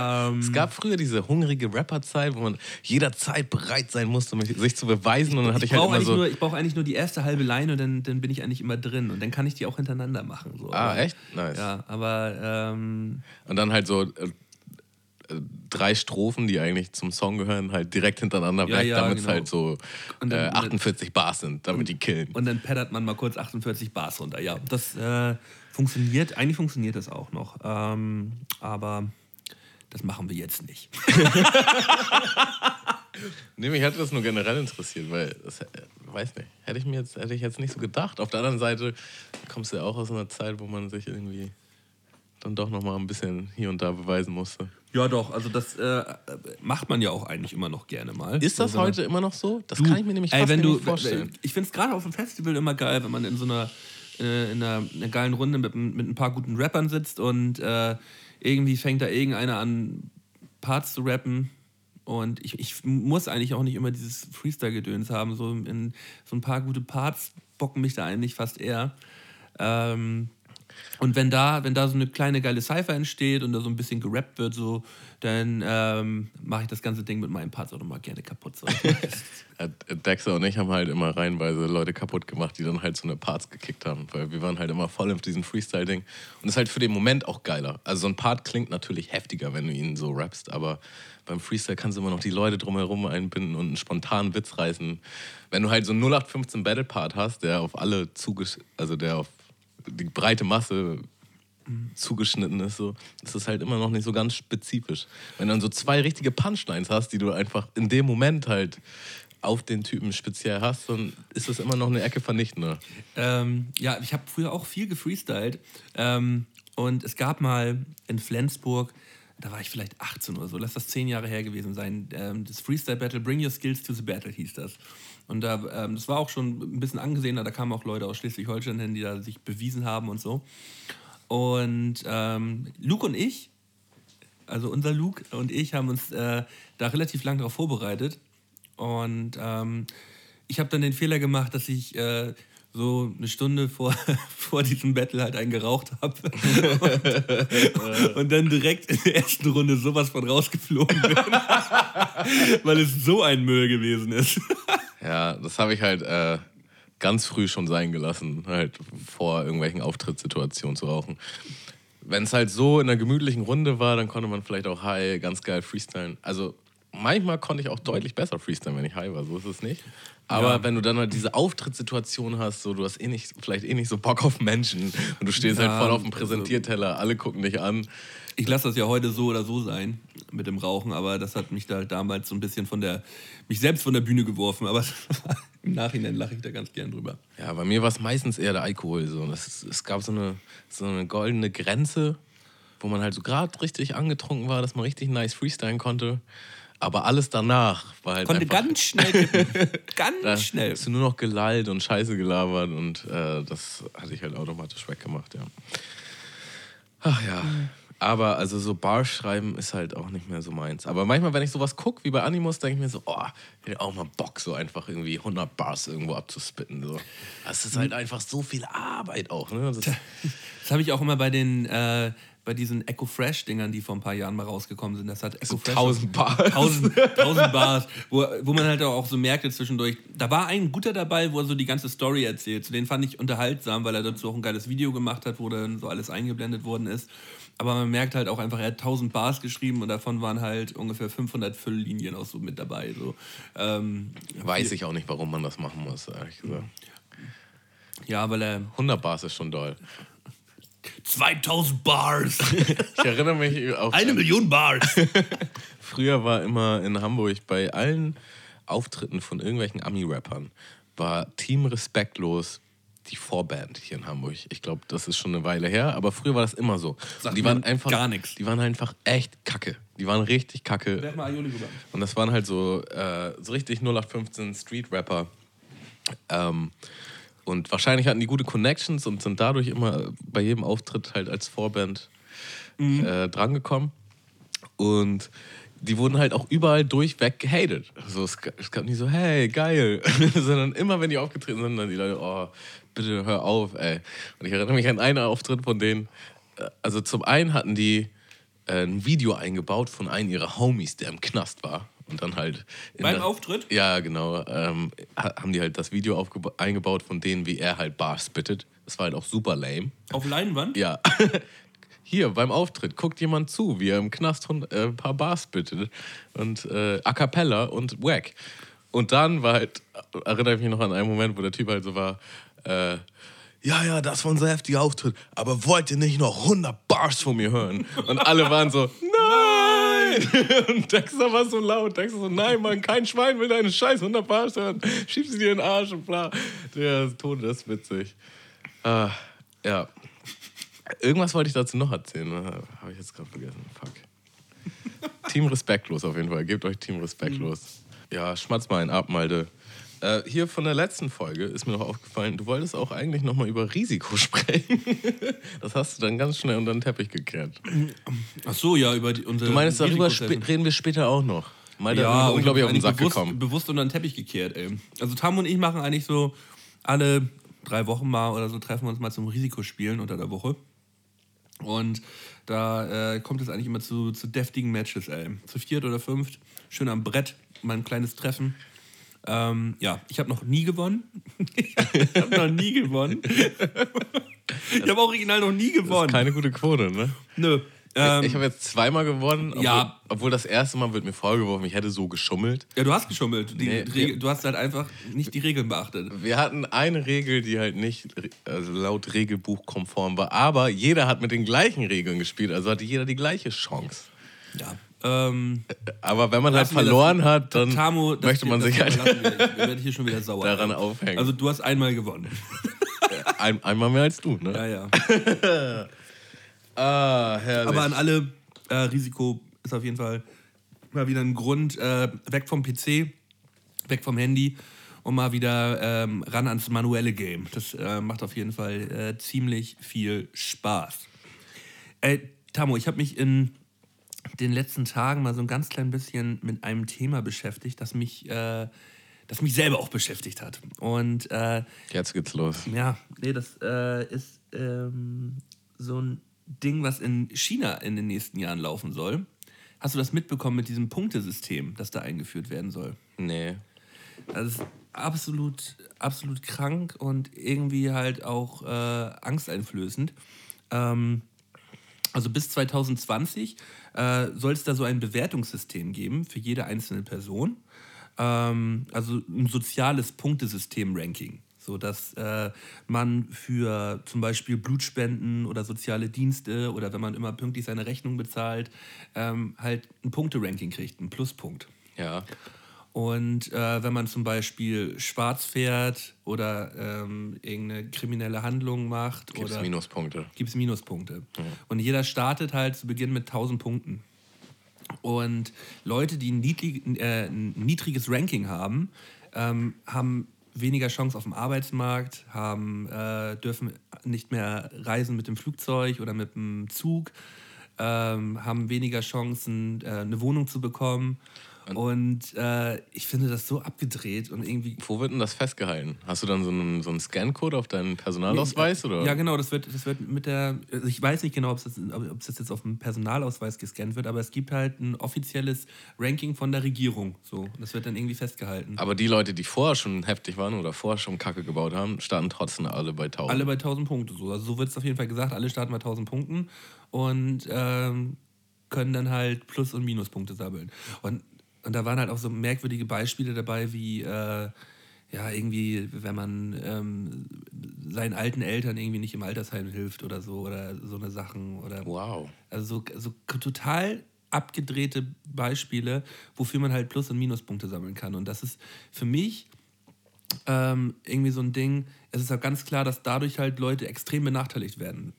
Ähm. es gab früher diese hungrige Rapper-Zeit, wo man jederzeit bereit sein musste, um sich zu beweisen. Und dann hatte ich, Ich halt brauche immer eigentlich, so. nur, ich brauch eigentlich nur die erste halbe Line und dann, dann bin ich eigentlich immer drin. Und dann kann ich die auch hintereinander machen. So. Ah, Aber- echt? Nice. Ja, aber ähm, Und dann halt so. Äh, Drei Strophen, die eigentlich zum Song gehören, halt direkt hintereinander Ja, weg, ja, damit es genau. halt so Und dann- äh, 48 Bars sind, damit die killen. und dann paddert man mal kurz 48 Bars runter. Ja, das äh, funktioniert. Eigentlich funktioniert das auch noch. Ähm, aber das machen wir jetzt nicht. Nee, mich hätte das nur generell interessiert, weil, das, äh, weiß nicht, hätte ich mir jetzt, hätte ich jetzt nicht so gedacht. Auf der anderen Seite kommst du ja auch aus einer Zeit, wo man sich irgendwie dann doch nochmal ein bisschen hier und da beweisen musste. Ja, doch. Also das äh, macht man ja auch eigentlich immer noch gerne mal. Ist das So, wenn man- heute immer noch so? Das Du, kann ich mir nämlich ey, fast wenn nicht du, vorstellen. Ich finde es gerade auf dem Festival immer geil, wenn man in so einer, äh, in einer, einer geilen Runde mit, mit ein paar guten Rappern sitzt und äh, irgendwie fängt da irgendeiner an, Parts zu rappen. Und ich, ich muss eigentlich auch nicht immer dieses Freestyle-Gedöns haben. So, in, so ein paar gute Parts bocken mich da eigentlich fast eher. Ähm, und wenn da, wenn da so eine kleine geile Cypher entsteht und da so ein bisschen gerappt wird, so, dann ähm, mache ich das ganze Ding mit meinen Parts auch nochmal gerne kaputt. So. Äh, Dexter und ich haben halt immer reihenweise Leute kaputt gemacht, die dann halt so eine Parts gekickt haben. Weil wir waren halt immer voll auf diesem Freestyle-Ding. Und ist halt für den Moment auch geiler. Also so ein Part klingt natürlich heftiger, wenn du ihn so rappst, aber beim Freestyle kannst du immer noch die Leute drumherum einbinden und einen spontanen Witz reißen. Wenn du halt so einen 0815 Battle-Part hast, der auf alle zugesch... also der auf die breite Masse zugeschnitten ist, so, ist das halt immer noch nicht so ganz spezifisch. Wenn du dann so zwei richtige Punchlines hast, die du einfach in dem Moment halt auf den Typen speziell hast, dann ist das immer noch eine Ecke vernichtender. Ähm, ja, ich habe früher auch viel gefreestylt. Ähm, und es gab mal in Flensburg, da war ich vielleicht 18 oder so, lass das zehn Jahre her gewesen sein, ähm, das Freestyle Battle, Bring Your Skills to the Battle hieß das. Und da, ähm, das war auch schon ein bisschen angesehener, da kamen auch Leute aus Schleswig-Holstein hin, die da sich bewiesen haben und so. Und ähm, Luke und ich, also unser Luke und ich, haben uns äh, da relativ lang darauf vorbereitet. Und ähm, ich habe dann den Fehler gemacht, dass ich äh, so eine Stunde vor, vor diesem Battle halt einen geraucht habe. und, und, dann direkt in der ersten Runde sowas von rausgeflogen bin. weil es so ein Müll gewesen ist. Ja, das habe ich halt äh, ganz früh schon sein gelassen, halt vor irgendwelchen Auftrittssituationen zu rauchen. Wenn es halt so in einer gemütlichen Runde war, dann konnte man vielleicht auch high ganz geil freestylen. Also manchmal konnte ich auch deutlich besser freestylen, wenn ich high war, so ist es nicht. Aber ja. wenn du dann halt diese Auftrittssituation hast, so du hast eh nicht, vielleicht eh nicht so Bock auf Menschen und du stehst ja, halt voll auf dem also Präsentierteller, alle gucken dich an. Ich lasse das ja heute so oder so sein mit dem Rauchen, aber das hat mich da damals so ein bisschen von der, mich selbst von der Bühne geworfen. Aber im Nachhinein lache ich da ganz gern drüber. Ja, bei mir war es meistens eher der Alkohol. So. Das, es gab so eine, so eine goldene Grenze, wo man halt so gerade richtig angetrunken war, dass man richtig nice freestylen konnte. Aber alles danach war halt. Konnte ganz schnell Ganz da schnell. Hast du nur noch gelallt und Scheiße gelabert und äh, das hatte ich halt automatisch weggemacht, ja. Ach ja. Aber also so Bar schreiben ist halt auch nicht mehr so meins. Aber manchmal, wenn ich sowas gucke, wie bei Animus, denke ich mir so, oh, ich hätte auch mal Bock, so einfach irgendwie 100 Bars irgendwo abzuspitten. So. Das ist halt einfach so viel Arbeit auch. Ne? Das, das habe ich auch immer bei den, äh, bei diesen Echo Fresh Dingern, die vor ein paar Jahren mal rausgekommen sind. Das hat Echo so Fresh 1000 Bars. 1000, 1000 Bars, wo, wo man halt auch so merkte zwischendurch. Da war ein guter dabei, wo er so die ganze Story erzählt. Den fand ich unterhaltsam, weil er dazu auch ein geiles Video gemacht hat, wo dann so alles eingeblendet worden ist. Aber man merkt halt auch einfach, er hat 1000 Bars geschrieben und davon waren halt ungefähr 500 Fülllinien auch so mit dabei. So. Ähm, Weiß ich auch nicht, warum man das machen muss, ehrlich gesagt. Ja, weil er. 100 Bars ist schon doll. 2000 Bars. ich erinnere mich auch. Eine Million Bars. Früher war immer in Hamburg bei allen Auftritten von irgendwelchen Ami-Rappern war Team Respektlos die Vorband hier in Hamburg. Ich glaube, das ist schon eine Weile her, aber früher war das immer so. Sagt die waren einfach gar nichts. Die waren einfach echt kacke. Die waren richtig kacke. Und das waren halt so, äh, so richtig 0815 Street-Rapper. Ähm, und wahrscheinlich hatten die gute Connections und sind dadurch immer bei jedem Auftritt halt als Vorband mhm. äh, drangekommen. Und die wurden halt auch überall durchweg gehatet. Also es, es gab nicht so, hey, geil, sondern immer, wenn die aufgetreten sind, dann die Leute, oh, bitte hör auf, ey. Und ich erinnere mich an einen Auftritt von denen. Äh, also zum einen hatten die äh, ein Video eingebaut von einem ihrer Homies, der im Knast war. Und dann halt. Beim der, Auftritt? Ja, genau. Ähm, haben die halt das Video eingebaut von denen, wie er halt Bars spittet. Das war halt auch super lame. Auf Leinwand? Ja. Hier beim Auftritt guckt jemand zu, wie er im Knast äh, ein paar Bars bittet. Und äh, A cappella und wack. Und dann war halt, erinnere ich mich noch an einen Moment, wo der Typ halt so war, äh, ja, ja, das war unser heftiger Auftritt, aber wollt ihr nicht noch 100 Bars von mir hören? Und alle waren so, nein! Und Dexter war so laut, Dexter so, nein, Mann, kein Schwein will deine scheiß 100 Bars hören, schieb sie dir in den Arsch und bla. Der das ist witzig. Ah, ja. Irgendwas wollte ich dazu noch erzählen, ne? habe ich jetzt gerade vergessen, fuck. Team Respektlos auf jeden Fall, gebt euch Team Respektlos. Ja, schmatz mal ein ab, Malte. Äh, hier von der letzten Folge ist mir noch aufgefallen, du wolltest auch eigentlich nochmal über Risiko sprechen. das hast du dann ganz schnell unter den Teppich gekehrt. Ach so, ja, über die, unsere Du meinst, darüber reden wir später auch noch. Mal ja, da unglaublich auf den Sack bewusst, gekommen. bewusst unter den Teppich gekehrt, ey. Also Tam und ich machen eigentlich so alle drei Wochen mal oder so treffen wir uns mal zum Risikospielen unter der Woche. Und da äh, kommt es eigentlich immer zu, zu deftigen Matches, ey. Zu viert oder fünft, schön am Brett, mal ein kleines Treffen. Ähm, ja, ich habe noch nie gewonnen. ich habe noch nie gewonnen. ich habe original noch nie gewonnen. Das ist keine gute Quote, ne? Nö. Ähm, ich habe jetzt zweimal gewonnen, obwohl, ja. obwohl das erste Mal wird mir vorgeworfen, ich hätte so geschummelt. Ja, du hast geschummelt. Die, nee, Regel, du hast halt einfach nicht die Regeln beachtet. Wir hatten eine Regel, die halt nicht also laut Regelbuch konform war, aber jeder hat mit den gleichen Regeln gespielt, also hatte jeder die gleiche Chance. Ja. Ähm, Aber wenn man halt verloren das- hat, dann Tamo, möchte man sich halt werde hier schon wieder sauer. daran aufhängen. Also du hast einmal gewonnen. Ein, einmal mehr als du, ne? Ja, ja. Ah, herrlich. Aber an alle, äh, Risiko ist auf jeden Fall mal wieder ein Grund, äh, weg vom PC, weg vom Handy und mal wieder ähm, ran ans manuelle Game. Das äh, macht auf jeden Fall äh, ziemlich viel Spaß. Äh, Tamo, ich habe mich in den letzten Tagen mal so ein ganz klein bisschen mit einem Thema beschäftigt, das mich, äh, das mich selber auch beschäftigt hat. Und äh, Jetzt geht's los. ja, nee, das äh, ist ähm, so ein Ding, was in China in den nächsten Jahren laufen soll. Hast du das mitbekommen mit diesem Punktesystem, das da eingeführt werden soll? Nee. Das ist absolut, absolut krank und irgendwie halt auch äh, angsteinflößend. Ähm, also bis 2020 äh, soll es da so ein Bewertungssystem geben für jede einzelne Person. Ähm, also ein soziales Punktesystem-Ranking. So dass äh, man für zum Beispiel Blutspenden oder soziale Dienste oder wenn man immer pünktlich seine Rechnung bezahlt, ähm, halt ein Punkteranking kriegt, einen Pluspunkt. Ja. Und äh, wenn man zum Beispiel schwarz fährt oder ähm, irgendeine kriminelle Handlung macht, Gibt's oder Minuspunkte. gibt es Minuspunkte. Und jeder startet halt zu Beginn mit 1000 Punkten. Und Leute, die ein, niedrig, äh, ein niedriges Ranking haben, ähm, haben weniger Chance auf dem Arbeitsmarkt, haben, äh, dürfen nicht mehr reisen mit dem Flugzeug oder mit dem Zug, ähm, haben weniger Chancen, äh, eine Wohnung zu bekommen. Und äh, ich finde das so abgedreht und irgendwie Wo wird denn das festgehalten? Hast du dann so einen, so einen Scan-Code auf deinen Personalausweis? Oder? Ja, genau, das wird, das wird mit der, also ich weiß nicht genau, ob es das, ob das jetzt auf dem Personalausweis gescannt wird, aber es gibt halt ein offizielles Ranking von der Regierung. So, das wird dann irgendwie festgehalten. Aber die Leute, die vorher schon heftig waren oder vorher schon Kacke gebaut haben, starten trotzdem alle bei 1000. Alle bei 1000 Punkte. So, also so wird es auf jeden Fall gesagt, alle starten bei 1000 Punkten und ähm, können dann halt Plus- und Minuspunkte sammeln. Und, und da waren halt auch so merkwürdige Beispiele dabei, wie. Äh, ja, irgendwie, wenn man ähm, seinen alten Eltern irgendwie nicht im Altersheim hilft oder so, oder so eine Sachen. Oder Wow. Also so, so total abgedrehte Beispiele, wofür man halt Plus- und Minuspunkte sammeln kann. Und das ist für mich ähm, irgendwie so ein Ding, es ist halt ganz klar, dass dadurch halt Leute extrem benachteiligt werden.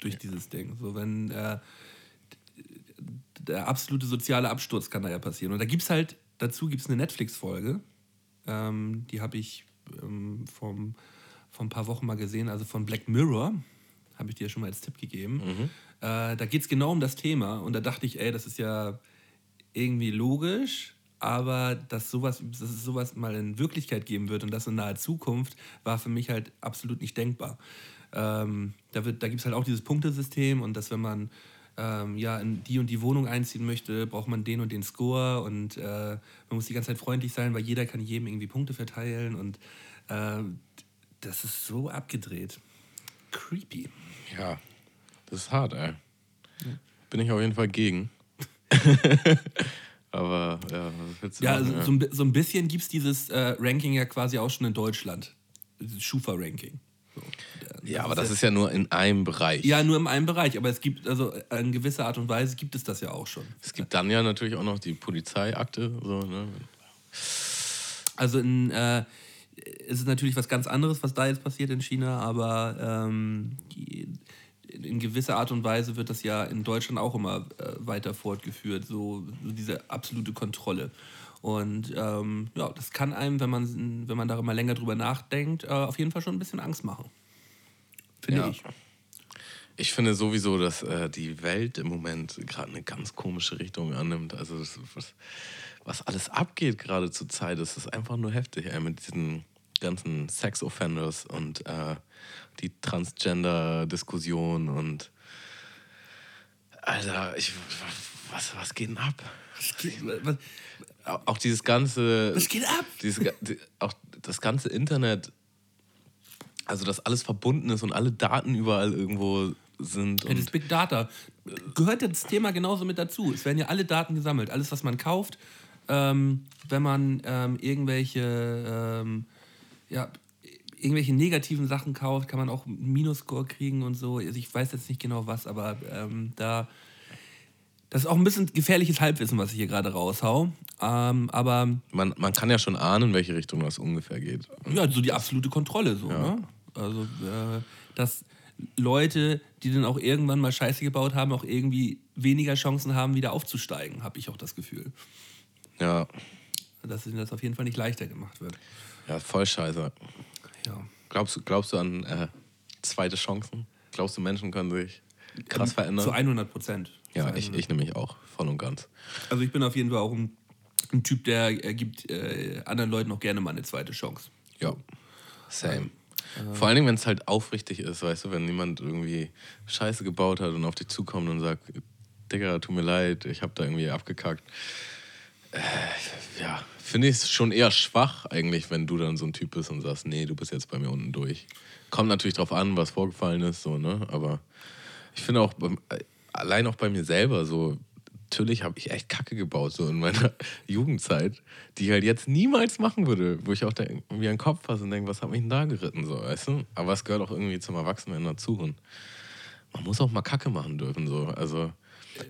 Durch dieses Ding. So, wenn äh, der absolute soziale Absturz kann da ja passieren. Und da gibt es halt, dazu gibt es eine Netflix-Folge, ähm, die habe ich ähm, vom, vor ein paar Wochen mal gesehen, also von Black Mirror, habe ich dir ja schon mal als Tipp gegeben. Äh, da geht es genau um das Thema und da dachte ich, ey, das ist ja irgendwie logisch, aber dass sowas, dass es sowas mal in Wirklichkeit geben wird und das in naher Zukunft, war für mich halt absolut nicht denkbar. Ähm, da wird, da gibt es halt auch dieses Punktesystem und dass wenn man ähm, ja, in die und die Wohnung einziehen möchte, braucht man den und den Score und äh, man muss die ganze Zeit freundlich sein, weil jeder kann jedem irgendwie Punkte verteilen und äh, das ist so abgedreht. Creepy. Ja, das ist hart, ey. Bin ich auf jeden Fall gegen. Aber ja, was Ja, machen, so, ein bi- so ein bisschen gibt es dieses äh, Ranking ja quasi auch schon in Deutschland. Schufa-Ranking. Ja, aber das ist ja nur in einem Bereich. Ja, nur in einem Bereich, aber es gibt, also in gewisser Art und Weise gibt es das ja auch schon. Es gibt dann ja natürlich auch noch die Polizeiakte. So, ne? Also in, äh, es ist natürlich was ganz anderes, was da jetzt passiert in China, aber ähm, in gewisser Art und Weise wird das ja in Deutschland auch immer äh, weiter fortgeführt, so, so diese absolute Kontrolle. Und ähm, ja, das kann einem, wenn man, wenn man darüber länger drüber nachdenkt, äh, auf jeden Fall schon ein bisschen Angst machen. Finde Ja. ich. Ich finde sowieso, dass äh, die Welt im Moment gerade eine ganz komische Richtung annimmt. Also das, was, was alles abgeht gerade zur Zeit, das ist einfach nur heftig, ey, mit diesen ganzen Sex-Offenders und äh, die Transgender-Diskussion und Alter, ich, was, was geht denn ab? Was, Au- Auch dieses ganze. was geht ab? Dieses, auch das ganze Internet, also dass alles verbunden ist und alle Daten überall irgendwo sind. Ja, das Big Data gehört ja das Thema genauso mit dazu. Es werden ja alle Daten gesammelt, alles, was man kauft. Ähm, wenn man ähm, irgendwelche, ähm, ja, irgendwelche negativen Sachen kauft, kann man auch einen Minusscore kriegen und so. Also ich weiß jetzt nicht genau was, aber ähm, da Das ist auch ein bisschen gefährliches Halbwissen, was ich hier gerade raushau. Ähm, aber Man, man kann ja schon ahnen, in welche Richtung das ungefähr geht. ja, so die absolute Kontrolle so, ne? Also, äh, dass Leute, die dann auch irgendwann mal Scheiße gebaut haben, auch irgendwie weniger Chancen haben, wieder aufzusteigen, habe ich auch das Gefühl. Ja, Dass ihnen das auf jeden Fall nicht leichter gemacht wird. ja voll scheiße. Ja. Glaubst, du- glaubst du an äh, zweite Chancen? Glaubst du, Menschen können sich krass verändern? Zu 100 Prozent. ja, ich, ich nämlich auch, voll und ganz. Also ich bin auf jeden Fall auch ein, ein Typ, der äh, gibt äh, anderen Leuten auch gerne mal eine zweite Chance. Ja, same. Vor allen Dingen, wenn es halt aufrichtig ist, weißt du, wenn jemand irgendwie Scheiße gebaut hat und auf dich zukommt und sagt, Digga, tut mir leid, ich hab da irgendwie abgekackt. Äh, ja, finde ich es schon eher schwach eigentlich, wenn du dann so ein Typ bist und sagst, nee, du bist jetzt bei mir unten durch. Kommt natürlich drauf an, was vorgefallen ist, so, ne? Aber ich finde auch, äh, allein auch bei mir selber so, natürlich habe ich echt Kacke gebaut, so in meiner Jugendzeit, die ich halt jetzt niemals machen würde, wo ich auch irgendwie einen Kopf fasse und denke, was hat mich denn da geritten, so, weißt du? Aber es gehört auch irgendwie zum Erwachsenen dazu und man muss auch mal Kacke machen dürfen, so, also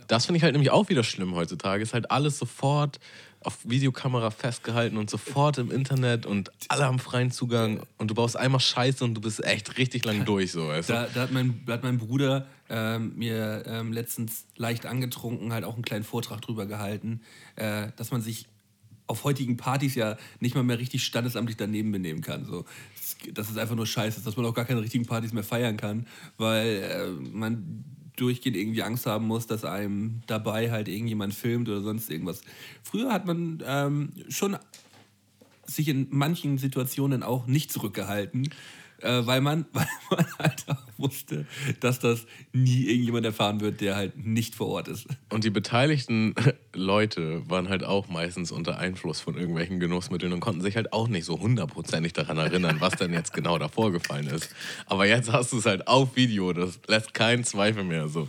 das finde ich halt nämlich auch wieder schlimm heutzutage, ist halt alles sofort auf Videokamera festgehalten und sofort im Internet und alle haben freien Zugang und du baust einmal Scheiße und du bist echt richtig lang durch, so, weißt? Da, da, hat mein, da hat mein Bruder ähm, mir ähm, letztens leicht angetrunken halt auch einen kleinen Vortrag drüber gehalten, äh, dass man sich auf heutigen Partys ja nicht mal mehr richtig standesamtlich daneben benehmen kann. So. Das- Dass es einfach nur scheiße ist, dass man auch gar keine richtigen Partys mehr feiern kann, weil äh, man durchgehend irgendwie Angst haben muss, dass einem dabei halt irgendjemand filmt oder sonst irgendwas. Früher hat man ähm, schon sich in manchen Situationen auch nicht zurückgehalten, äh, weil, man, weil man halt auch wusste, dass das nie irgendjemand erfahren wird, der halt nicht vor Ort ist. Und die beteiligten Leute waren halt auch meistens unter Einfluss von irgendwelchen Genussmitteln und konnten sich halt auch nicht so hundertprozentig daran erinnern, was denn jetzt genau da vorgefallen ist. Aber jetzt hast du es halt auf Video, das lässt keinen Zweifel mehr so.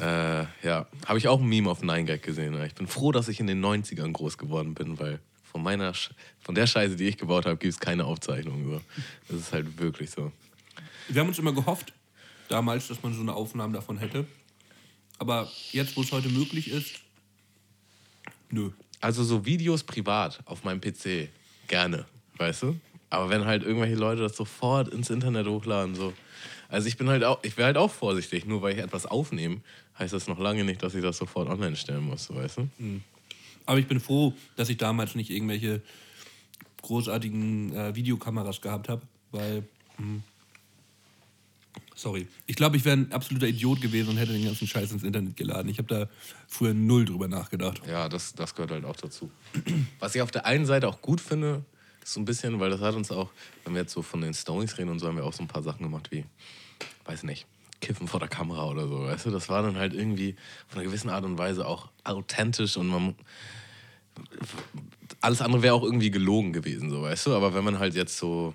Äh, ja, habe ich auch ein Meme auf 9gag gesehen. Ich bin froh, dass ich in den 90ern groß geworden bin, weil von meiner Sch von der Scheiße, die ich gebaut habe, gibt es keine Aufzeichnung. So. Das ist halt wirklich so. Wir haben uns immer gehofft, damals, dass man so eine Aufnahme davon hätte. Aber jetzt, wo es heute möglich ist, nö. Also so Videos privat auf meinem PC, gerne, weißt du? Aber wenn halt irgendwelche Leute das sofort ins Internet hochladen, so. Also ich bin halt auch, ich wäre halt auch vorsichtig, nur weil ich etwas aufnehme, heißt das noch lange nicht, dass ich das sofort online stellen muss, weißt du? Aber ich bin froh, dass ich damals nicht irgendwelche großartigen äh, Videokameras gehabt habe, weil. hm, sorry. Ich glaube, ich wäre ein absoluter Idiot gewesen und hätte den ganzen Scheiß ins Internet geladen. Ich habe da früher null drüber nachgedacht. Ja, das, das gehört halt auch dazu. Was ich auf der einen Seite auch gut finde, ist so ein bisschen, weil das hat uns auch, wenn wir jetzt so von den Stories reden und so, haben wir auch so ein paar Sachen gemacht wie, weiß nicht, Kiffen vor der Kamera oder so, weißt du? Das war dann halt irgendwie von einer gewissen Art und Weise auch authentisch und man. Alles andere wäre auch irgendwie gelogen gewesen, so, weißt du? Aber wenn man halt jetzt so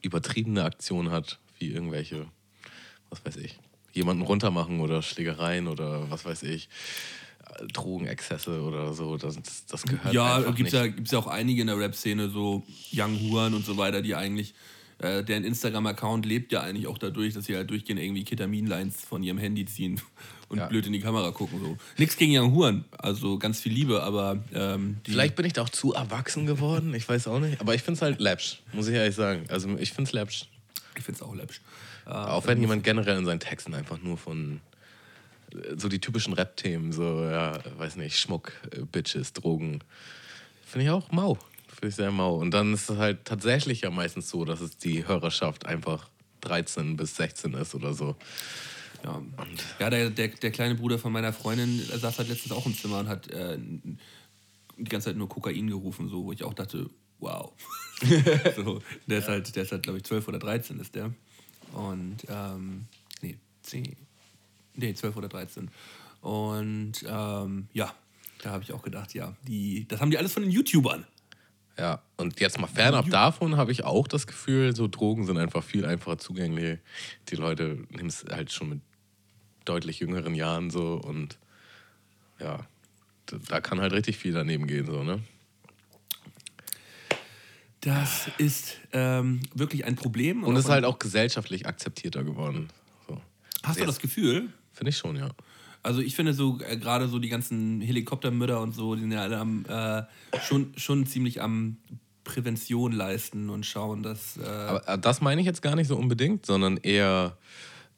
übertriebene Aktionen hat, wie irgendwelche, was weiß ich, jemanden runtermachen oder Schlägereien oder was weiß ich, Drogenexzesse oder so, das, das gehört Ja, gibt es ja, gibt's ja auch einige in der Rap-Szene, so Young Huan und so weiter, die eigentlich, äh, deren Instagram-Account lebt ja eigentlich auch dadurch, dass sie halt durchgehend irgendwie Ketamin-Lines von ihrem Handy ziehen und Ja. blöd in die Kamera gucken. So. Nichts gegen Young Huan, also ganz viel Liebe, aber ähm, Vielleicht bin ich da auch zu erwachsen geworden, ich weiß auch nicht. Aber ich finde es halt läppsch, muss ich ehrlich sagen. Also ich finde es läppsch. ich finde es auch läppisch. Äh, Auch wenn jemand generell in seinen Texten einfach nur von äh, so die typischen Rap-Themen, so, ja, weiß nicht, Schmuck, äh, Bitches, Drogen, finde ich auch mau. Finde ich sehr mau. Und dann ist es halt tatsächlich ja meistens so, dass es die Hörerschaft einfach 13 bis 16 ist oder so. Ja, ja der, der, der kleine Bruder von meiner Freundin saß halt letztens auch im Zimmer und hat äh, die ganze Zeit nur Kokain gerufen, so, wo ich auch dachte, wow. so, der ist halt, der ist halt, glaube ich, 12 oder 13 ist der. Und, ähm, nee, 10. Nee, 12 oder 13. Und, ähm, ja, da habe ich auch gedacht, ja, die, das haben die alles von den YouTubern. Ja, und jetzt mal fernab davon habe ich auch das Gefühl, so Drogen sind einfach viel einfacher zugänglich. Die Leute nehmen es halt schon mit deutlich jüngeren Jahren so und ja, da- kann halt richtig viel daneben gehen, so, ne? Das ist ähm, wirklich ein Problem. Und es ist halt auch gesellschaftlich akzeptierter geworden. So. Hast du das Gefühl? Finde ich schon, ja. Also ich finde so äh, gerade so die ganzen Helikoptermörder und so, die sind ja alle am, äh, schon, schon ziemlich am Prävention leisten und schauen, dass. Äh Aber äh, das meine ich jetzt gar nicht so unbedingt, sondern eher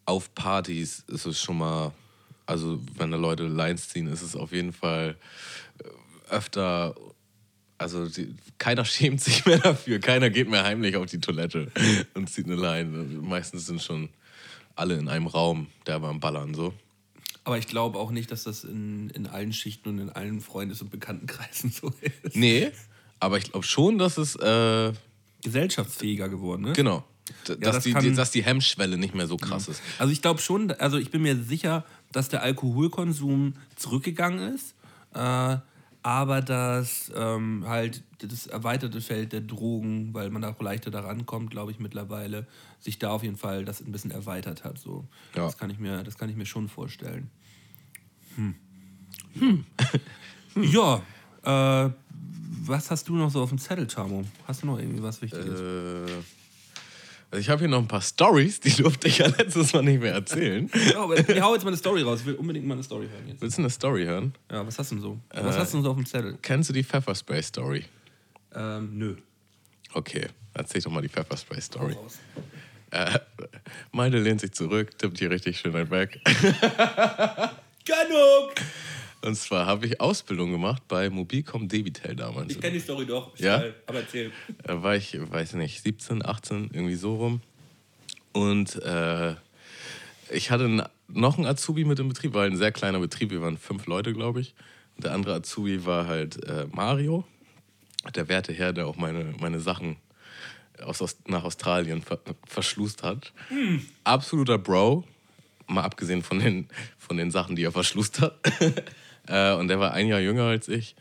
auf Partys ist es schon mal, also wenn da Leute Lines ziehen, ist es auf jeden Fall äh, öfter, also die, keiner schämt sich mehr dafür, keiner geht mehr heimlich auf die Toilette und zieht eine Line. Meistens sind schon alle in einem Raum, der am Ballern so. Aber ich glaube auch nicht, dass das in, in allen Schichten und in allen Freundes- und Bekanntenkreisen so ist. Nee, aber ich glaube schon, dass es äh, gesellschaftsfähiger geworden, ne? Genau. D dass, das die, kann- dass die Hemmschwelle nicht mehr so krass ist. Also ich glaube schon, also ich bin mir sicher, dass der Alkoholkonsum zurückgegangen ist, äh, aber dass ähm, halt das erweiterte Feld der Drogen, weil man da auch leichter daran kommt, glaube ich mittlerweile, sich da auf jeden Fall das ein bisschen erweitert hat. So. Ja. Das, kann ich mir, das kann ich mir schon vorstellen. Hm. Ja, äh, was hast du noch so auf dem Zettel, Tamo? Hast du noch irgendwie was Wichtiges? Äh, ich habe hier noch ein paar Stories, die durfte ich ja letztes Mal nicht mehr erzählen. Ja, aber ich hau jetzt mal eine Story raus. Ich will unbedingt mal eine Story hören jetzt. Willst du eine Story hören? Ja, was hast du denn so? Was hast du denn so auf dem Zettel? Kennst du die Pfefferspray-Story? Ähm, nö. Okay, erzähl doch mal die Pfefferspray-Story. Raus. Äh, Malte lehnt sich zurück, tippt hier richtig schön ein weg. Genug! Und zwar habe ich Ausbildung gemacht bei Mobilcom Debitel damals. Ich kenne die Story doch. Ja? geil. Aber erzähl. Da war ich, weiß nicht, 17, 18, irgendwie so rum. Und äh, ich hatte noch einen Azubi mit im Betrieb, war ein sehr kleiner Betrieb, wir waren fünf Leute, glaube ich. Und der andere Azubi war halt äh, Mario, der werte Herr, der auch meine, meine Sachen aus, Aus- nach Australien ver verschlust hat. Absoluter Bro, mal abgesehen von den, von den Sachen, die er verschlust hat. äh, und der war ein Jahr jünger als ich,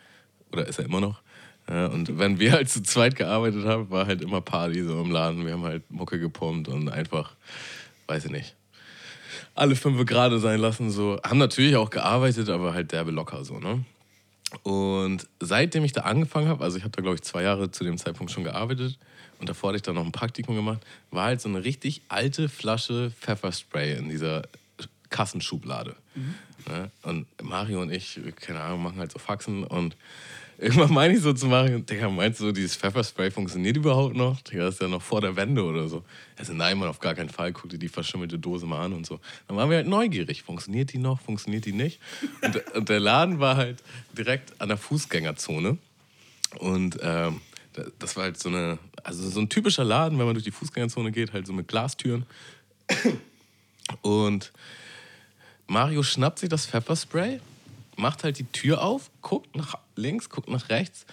oder ist er immer noch. Äh, und wenn wir halt zu zweit gearbeitet haben, war halt immer Party so im Laden. Wir haben halt Mucke gepumpt und einfach, weiß ich nicht, alle fünf gerade sein lassen. So. Haben natürlich auch gearbeitet, aber halt derbe locker so, ne? Und seitdem ich da angefangen habe, also ich habe da glaube ich zwei Jahre zu dem Zeitpunkt schon gearbeitet und davor hatte ich dann noch ein Praktikum gemacht, war halt so eine richtig alte Flasche Pfefferspray in dieser Kassenschublade. Ne? Und Mario und ich, keine Ahnung, machen halt so Faxen und irgendwann meine ich so zu Mario, Digga, meinst du, dieses Pfefferspray funktioniert überhaupt noch? Digga, das ist ja noch vor der Wende oder so. Also nein, man, auf gar keinen Fall, guck dir die verschimmelte Dose mal an und so. Dann waren wir halt neugierig, funktioniert die noch, funktioniert die nicht? Und, und der Laden war halt direkt an der Fußgängerzone. Und ähm, da- das war halt so eine, also so ein typischer Laden, wenn man durch die Fußgängerzone geht, halt so mit Glastüren. Und Mario schnappt sich das Pfefferspray, macht halt die Tür auf, guckt nach links, guckt nach rechts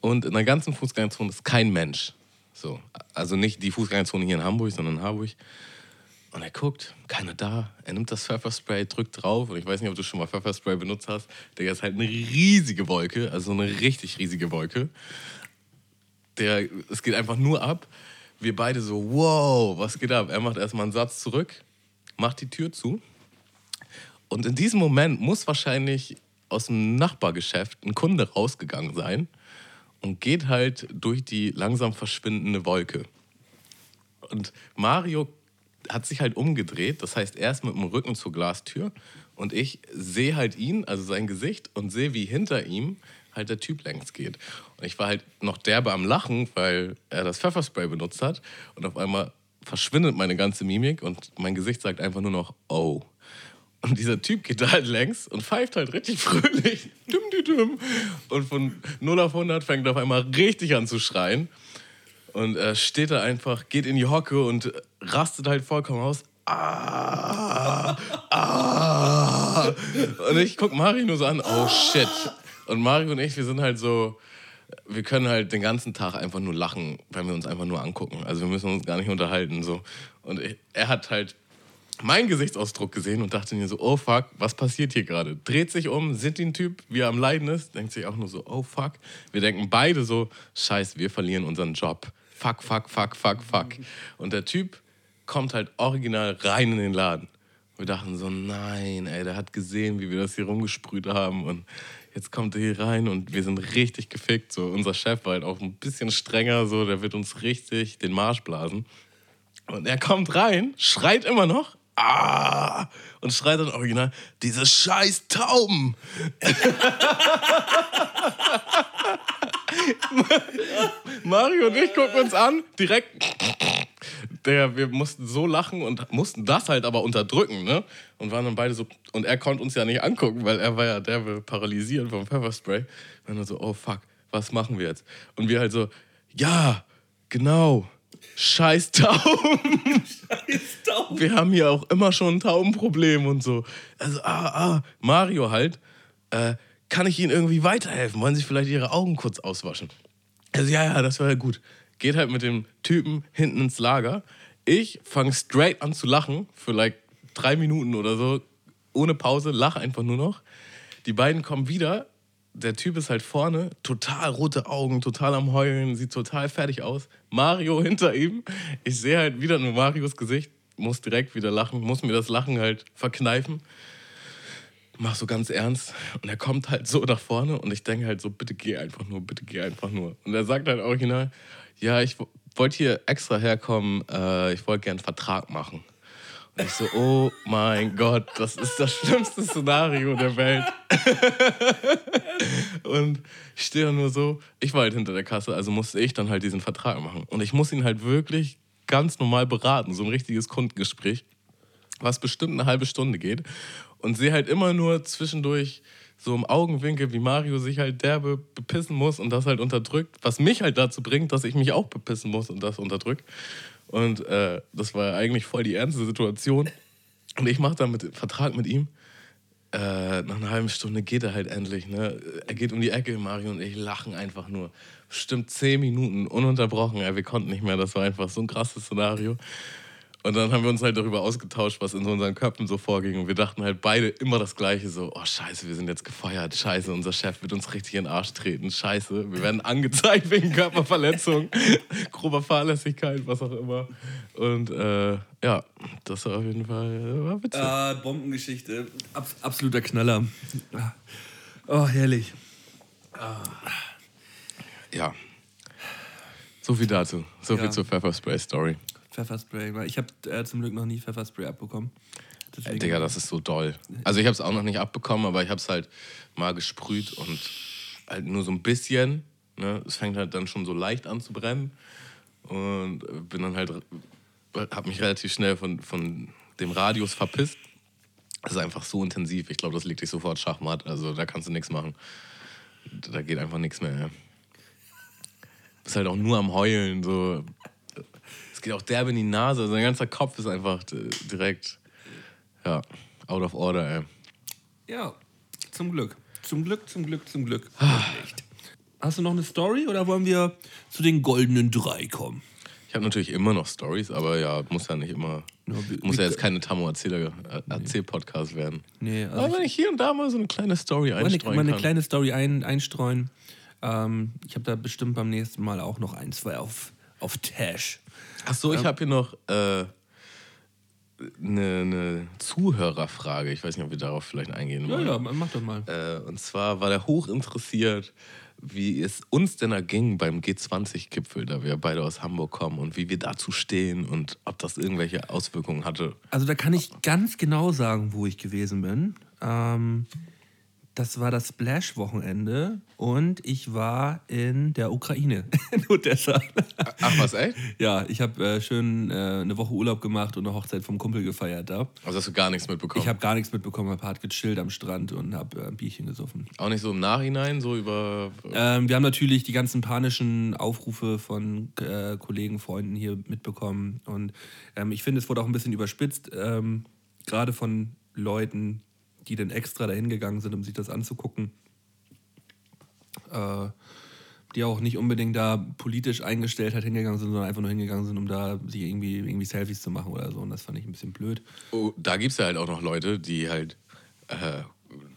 und in der ganzen Fußgängerzone ist kein Mensch. So, also nicht die Fußgängerzone hier in Hamburg, sondern in Harburg. Und er guckt, keiner da. Er nimmt das Pfefferspray, drückt drauf. Und ich weiß nicht, ob du schon mal Pfefferspray benutzt hast. Der ist halt eine riesige Wolke, also eine richtig riesige Wolke. Der, es geht einfach nur ab. Wir beide so, wow, was geht ab? Er macht erstmal einen Satz zurück, macht die Tür zu. Und in diesem Moment muss wahrscheinlich aus dem Nachbargeschäft ein Kunde rausgegangen sein und geht halt durch die langsam verschwindende Wolke. Und Mario hat sich halt umgedreht, das heißt, er ist mit dem Rücken zur Glastür und ich sehe halt ihn, also sein Gesicht, und sehe, wie hinter ihm halt der Typ längs geht. Und ich war halt noch derbe am Lachen, weil er das Pfefferspray benutzt hat und auf einmal verschwindet meine ganze Mimik und mein Gesicht sagt einfach nur noch, oh. Und dieser Typ geht da halt längs und pfeift halt richtig fröhlich. Und von 0 auf 100 fängt er auf einmal richtig an zu schreien. Und äh, steht da einfach, geht in die Hocke und rastet halt vollkommen aus. Ah, ah. Und ich guck Mario nur so an, oh shit. Und Mario und ich, wir sind halt so, wir können halt den ganzen Tag einfach nur lachen, wenn wir uns einfach nur angucken. Also wir müssen uns gar nicht unterhalten. So. Und er hat halt meinen Gesichtsausdruck gesehen und dachte mir so, oh fuck, was passiert hier gerade? Dreht sich um, sieht den Typ, wie er am Leiden ist, denkt sich auch nur so, oh fuck. Wir denken beide so, scheiße, wir verlieren unseren Job. Fuck, fuck, fuck, fuck, fuck. Und der Typ kommt halt original rein in den Laden. Wir dachten so, nein, ey, der hat gesehen, wie wir das hier rumgesprüht haben und jetzt kommt er hier rein und wir sind richtig gefickt. So, unser Chef war halt auch ein bisschen strenger, so, der wird uns richtig den Marsch blasen. Und er kommt rein, schreit immer noch, ah, und schreit dann original, diese scheiß Tauben. Mario und ich gucken uns an, direkt. Der, wir mussten so lachen und mussten das halt aber unterdrücken, ne? Und waren dann beide so. Und er konnte uns ja nicht angucken, weil er war ja derbe paralysiert vom Pfefferspray. Und dann so, oh fuck, was machen wir jetzt? Und wir halt so, ja, genau. Scheiß Tauben. Scheiß Tauben. Wir haben hier auch immer schon ein Taubenproblem und so. Also, ah, ah, Mario halt. Äh, kann ich Ihnen irgendwie weiterhelfen? Wollen Sie vielleicht Ihre Augen kurz auswaschen? Also, ja, ja, das wäre ja gut. Geht halt mit dem Typen hinten ins Lager. Ich fange straight an zu lachen für like drei Minuten oder so, ohne Pause, lache einfach nur noch. Die beiden kommen wieder. Der Typ ist halt vorne, total rote Augen, total am Heulen, sieht total fertig aus. Mario hinter ihm. Ich sehe halt wieder nur Marios Gesicht, muss direkt wieder lachen, muss mir das Lachen halt verkneifen. Mach so ganz ernst. Und er kommt halt so nach vorne und ich denke halt so, bitte geh einfach nur, bitte geh einfach nur. Und er sagt halt original, ja, ich wollte hier extra herkommen, äh, ich wollte gern einen Vertrag machen. Und ich so, oh mein Gott, das ist das schlimmste Szenario der Welt. und ich stehe nur so, ich war halt hinter der Kasse, also musste ich dann halt diesen Vertrag machen. Und ich muss ihn halt wirklich ganz normal beraten, so ein richtiges Kundengespräch, was bestimmt eine halbe Stunde geht. Und sehe halt immer nur zwischendurch so im Augenwinkel, wie Mario sich halt derbe bepissen muss und das halt unterdrückt, was mich halt dazu bringt, dass ich mich auch bepissen muss und das unterdrückt. Und äh, das war eigentlich voll die ernste Situation. Und ich mache dann mit Vertrag mit ihm. Äh, nach einer halben Stunde geht er halt endlich. Ne? Er geht um die Ecke, Mario und ich lachen einfach nur. Bestimmt zehn Minuten ununterbrochen. Ja, wir konnten nicht mehr. Das war einfach so ein krasses Szenario. Und dann haben wir uns halt darüber ausgetauscht, was in unseren Köpfen so vorging. Und wir dachten halt beide immer das Gleiche: so, oh Scheiße, wir sind jetzt gefeuert. Scheiße, unser Chef wird uns richtig in den Arsch treten. Scheiße, wir werden angezeigt wegen Körperverletzung, grober Fahrlässigkeit, was auch immer. Und äh, ja, das war auf jeden Fall war witzig. Ah, Bombengeschichte. Abs absoluter Knaller. Oh, herrlich. Ja. So viel dazu. So Ja. viel zur Pfefferspray-Story. Pfefferspray. Ich habe äh, zum Glück noch nie Pfefferspray abbekommen. Deswegen- Ey, Digga, das ist so doll. Also ich habe es auch noch nicht abbekommen, aber ich habe es halt mal gesprüht und halt nur so ein bisschen. Ne? Es fängt halt dann schon so leicht an zu brennen und bin dann halt, habe mich relativ schnell von, von dem Radius verpisst. Das ist einfach so intensiv. Ich glaube, das legt dich sofort schachmatt. Also da kannst du nichts machen. Da geht einfach nichts mehr. Ja. Bist halt auch nur am Heulen. So. Es geht auch derbe in die Nase. Also dein ganzer Kopf ist einfach äh, direkt, ja, out of order, ey. Ja, zum Glück. Zum Glück, zum Glück, zum Glück. Ah. Nicht. Hast du noch eine Story oder wollen wir zu den goldenen drei kommen? Ich habe natürlich immer noch Stories, aber ja, muss ja nicht immer. Ja, wie- muss ja jetzt keine Tammo-Erzähler-Erzähl-Podcast werden. Nee, also aber wenn ich hier und da mal so eine kleine Story mal eine, einstreuen mal eine kann. kleine Story ein, einstreuen. Ähm, ich habe da bestimmt beim nächsten Mal auch noch ein, zwei auf, auf Tash. Ach so, ich habe hier noch äh, eine, eine Zuhörerfrage. Ich weiß nicht, ob wir darauf vielleicht eingehen Ja, wollen. ja, mach doch mal. Äh, und zwar war der hoch interessiert, wie es uns denn erging beim G20-Gipfel, da wir beide aus Hamburg kommen und wie wir dazu stehen und ob das irgendwelche Auswirkungen hatte. Also da kann ich ganz genau sagen, wo ich gewesen bin. Ähm, das war das Splash-Wochenende und ich war in der Ukraine, in Odessa. Ach was, echt? ja, ich habe äh, schön äh, eine Woche Urlaub gemacht und eine Hochzeit vom Kumpel gefeiert da. Also hast du gar nichts mitbekommen? Ich habe gar nichts mitbekommen, habe hart gechillt am Strand und habe äh, ein Bierchen gesoffen. Auch nicht so im Nachhinein, so über. Ähm, wir haben natürlich die ganzen panischen Aufrufe von äh, Kollegen, Freunden hier mitbekommen. Und ähm, ich finde, es wurde auch ein bisschen überspitzt, ähm, gerade von Leuten, die dann extra dahin gegangen sind, um sich das anzugucken. Äh, die auch nicht unbedingt da politisch eingestellt hat hingegangen sind, sondern einfach nur hingegangen sind, um da sich irgendwie, irgendwie Selfies zu machen oder so. Und das fand ich ein bisschen blöd. Oh, da gibt es ja halt auch noch Leute, die halt äh,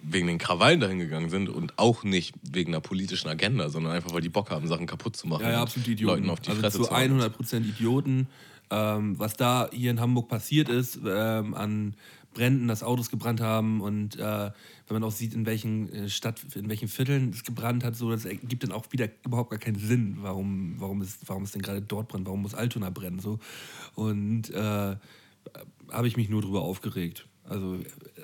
wegen den Krawallen dahin gegangen sind und auch nicht wegen einer politischen Agenda, sondern einfach, weil die Bock haben, Sachen kaputt zu machen. Ja, ja, absolut Idioten. Leuten auf die also Fresse zu zu hauen. 100% Idioten. Ähm, was da hier in Hamburg passiert ist, ähm, an Bränden, dass Autos gebrannt haben und äh, wenn man auch sieht, in welchen äh, Stadt, in welchen Vierteln es gebrannt hat, so, das ergibt dann auch wieder überhaupt gar keinen Sinn, warum, warum, es, warum es denn gerade dort brennt, warum muss Altona brennen, so. Und äh, habe ich mich nur drüber aufgeregt. Also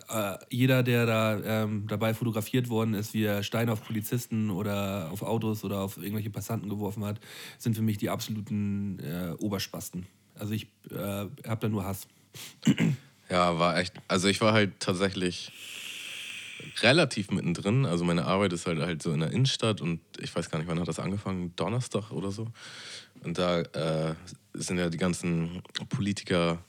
äh, jeder, der da ähm, dabei fotografiert worden ist, wie er Steine auf Polizisten oder auf Autos oder auf irgendwelche Passanten geworfen hat, sind für mich die absoluten äh, Oberspasten. Also ich äh, habe da nur Hass. Ja, war echt. Also ich war halt tatsächlich relativ mittendrin. Also meine Arbeit ist halt halt so in der Innenstadt und ich weiß gar nicht, wann hat das angefangen, Donnerstag oder so. Und da äh, sind ja die ganzen Politiker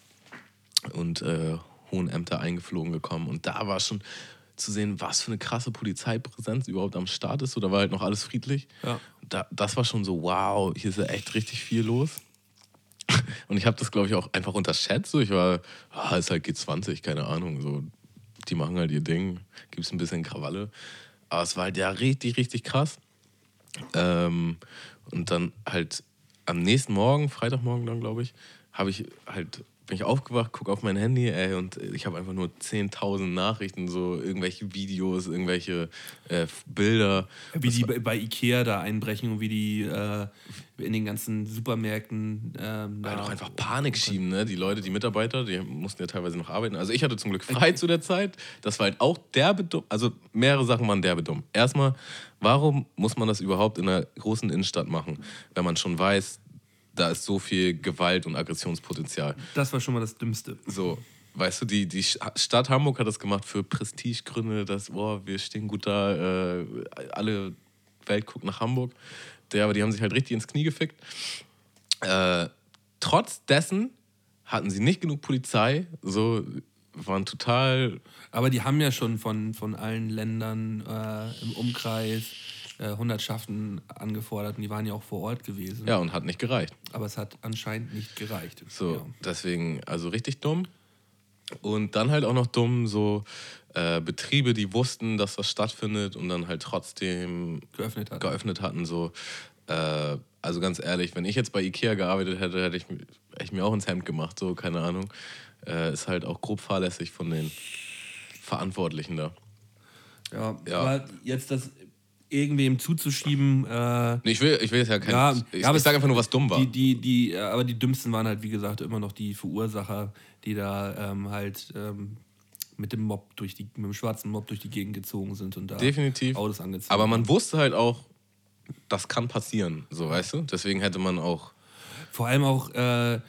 und äh, hohen Ämter eingeflogen gekommen. Und da war schon zu sehen, was für eine krasse Polizeipräsenz überhaupt am Start ist. So, da war halt noch alles friedlich. Ja. Da, das war schon so, wow, hier ist ja echt richtig viel los. Und ich habe das, glaube ich, auch einfach unterschätzt. Ich war, ah, ist halt G20, keine Ahnung. So, die machen halt ihr Ding, gibt es ein bisschen Krawalle. Aber es war halt ja richtig, richtig krass. Ähm, und dann halt am nächsten Morgen, Freitagmorgen dann, glaube ich, habe ich halt bin ich aufgewacht, gucke auf mein Handy, ey, und ich habe einfach nur 10.000 Nachrichten, so irgendwelche Videos, irgendwelche äh, Bilder. Wie die bei, bei Ikea da einbrechen und wie die äh, in den ganzen Supermärkten ähm, Weil doch einfach Panik schieben, ne? Die Leute, die Mitarbeiter, die mussten ja teilweise noch arbeiten. Also ich hatte zum Glück frei zu der Zeit. Das war halt auch derbe dumm. Also mehrere Sachen waren derbe dumm. Erstmal, warum muss man das überhaupt in einer großen Innenstadt machen, wenn man schon weiß, da ist so viel Gewalt und Aggressionspotenzial. Das war schon mal das Dümmste. So, weißt du, die, die Stadt Hamburg hat das gemacht für Prestigegründe, dass, boah, wir stehen gut da, äh, alle Welt guckt nach Hamburg. Der, aber die haben sich halt richtig ins Knie gefickt. Äh, trotz dessen hatten sie nicht genug Polizei, so waren total. Aber die haben ja schon von, von allen Ländern äh, im Umkreis äh, Hundertschaften angefordert und die waren ja auch vor Ort gewesen. Ja, und hat nicht gereicht. Aber es hat anscheinend nicht gereicht. So, ja. deswegen, also richtig dumm. Und dann halt auch noch dumm, so äh, Betriebe, die wussten, dass das stattfindet und dann halt trotzdem geöffnet hatten. Geöffnet hatten so. Äh, also ganz ehrlich, wenn ich jetzt bei Ikea gearbeitet hätte, hätte ich, hätte ich mir auch ins Hemd gemacht, so, keine Ahnung. Äh, ist halt auch grob fahrlässig von den Verantwortlichen da. Ja, ja, aber jetzt das irgendwem zuzuschieben. Äh, nee, ich will, ich will jetzt ja kein. Ja, ich, ja, ich sage einfach nur, was dumm war. Die, die, die, aber die dümmsten waren halt, wie gesagt, immer noch die Verursacher, die da ähm, halt ähm, mit dem Mob durch die, mit dem schwarzen Mob durch die Gegend gezogen sind und da Definitiv. Autos angezogen. Aber man wusste halt auch, das kann passieren, so weißt du? Deswegen hätte man auch. Vor allem auch äh,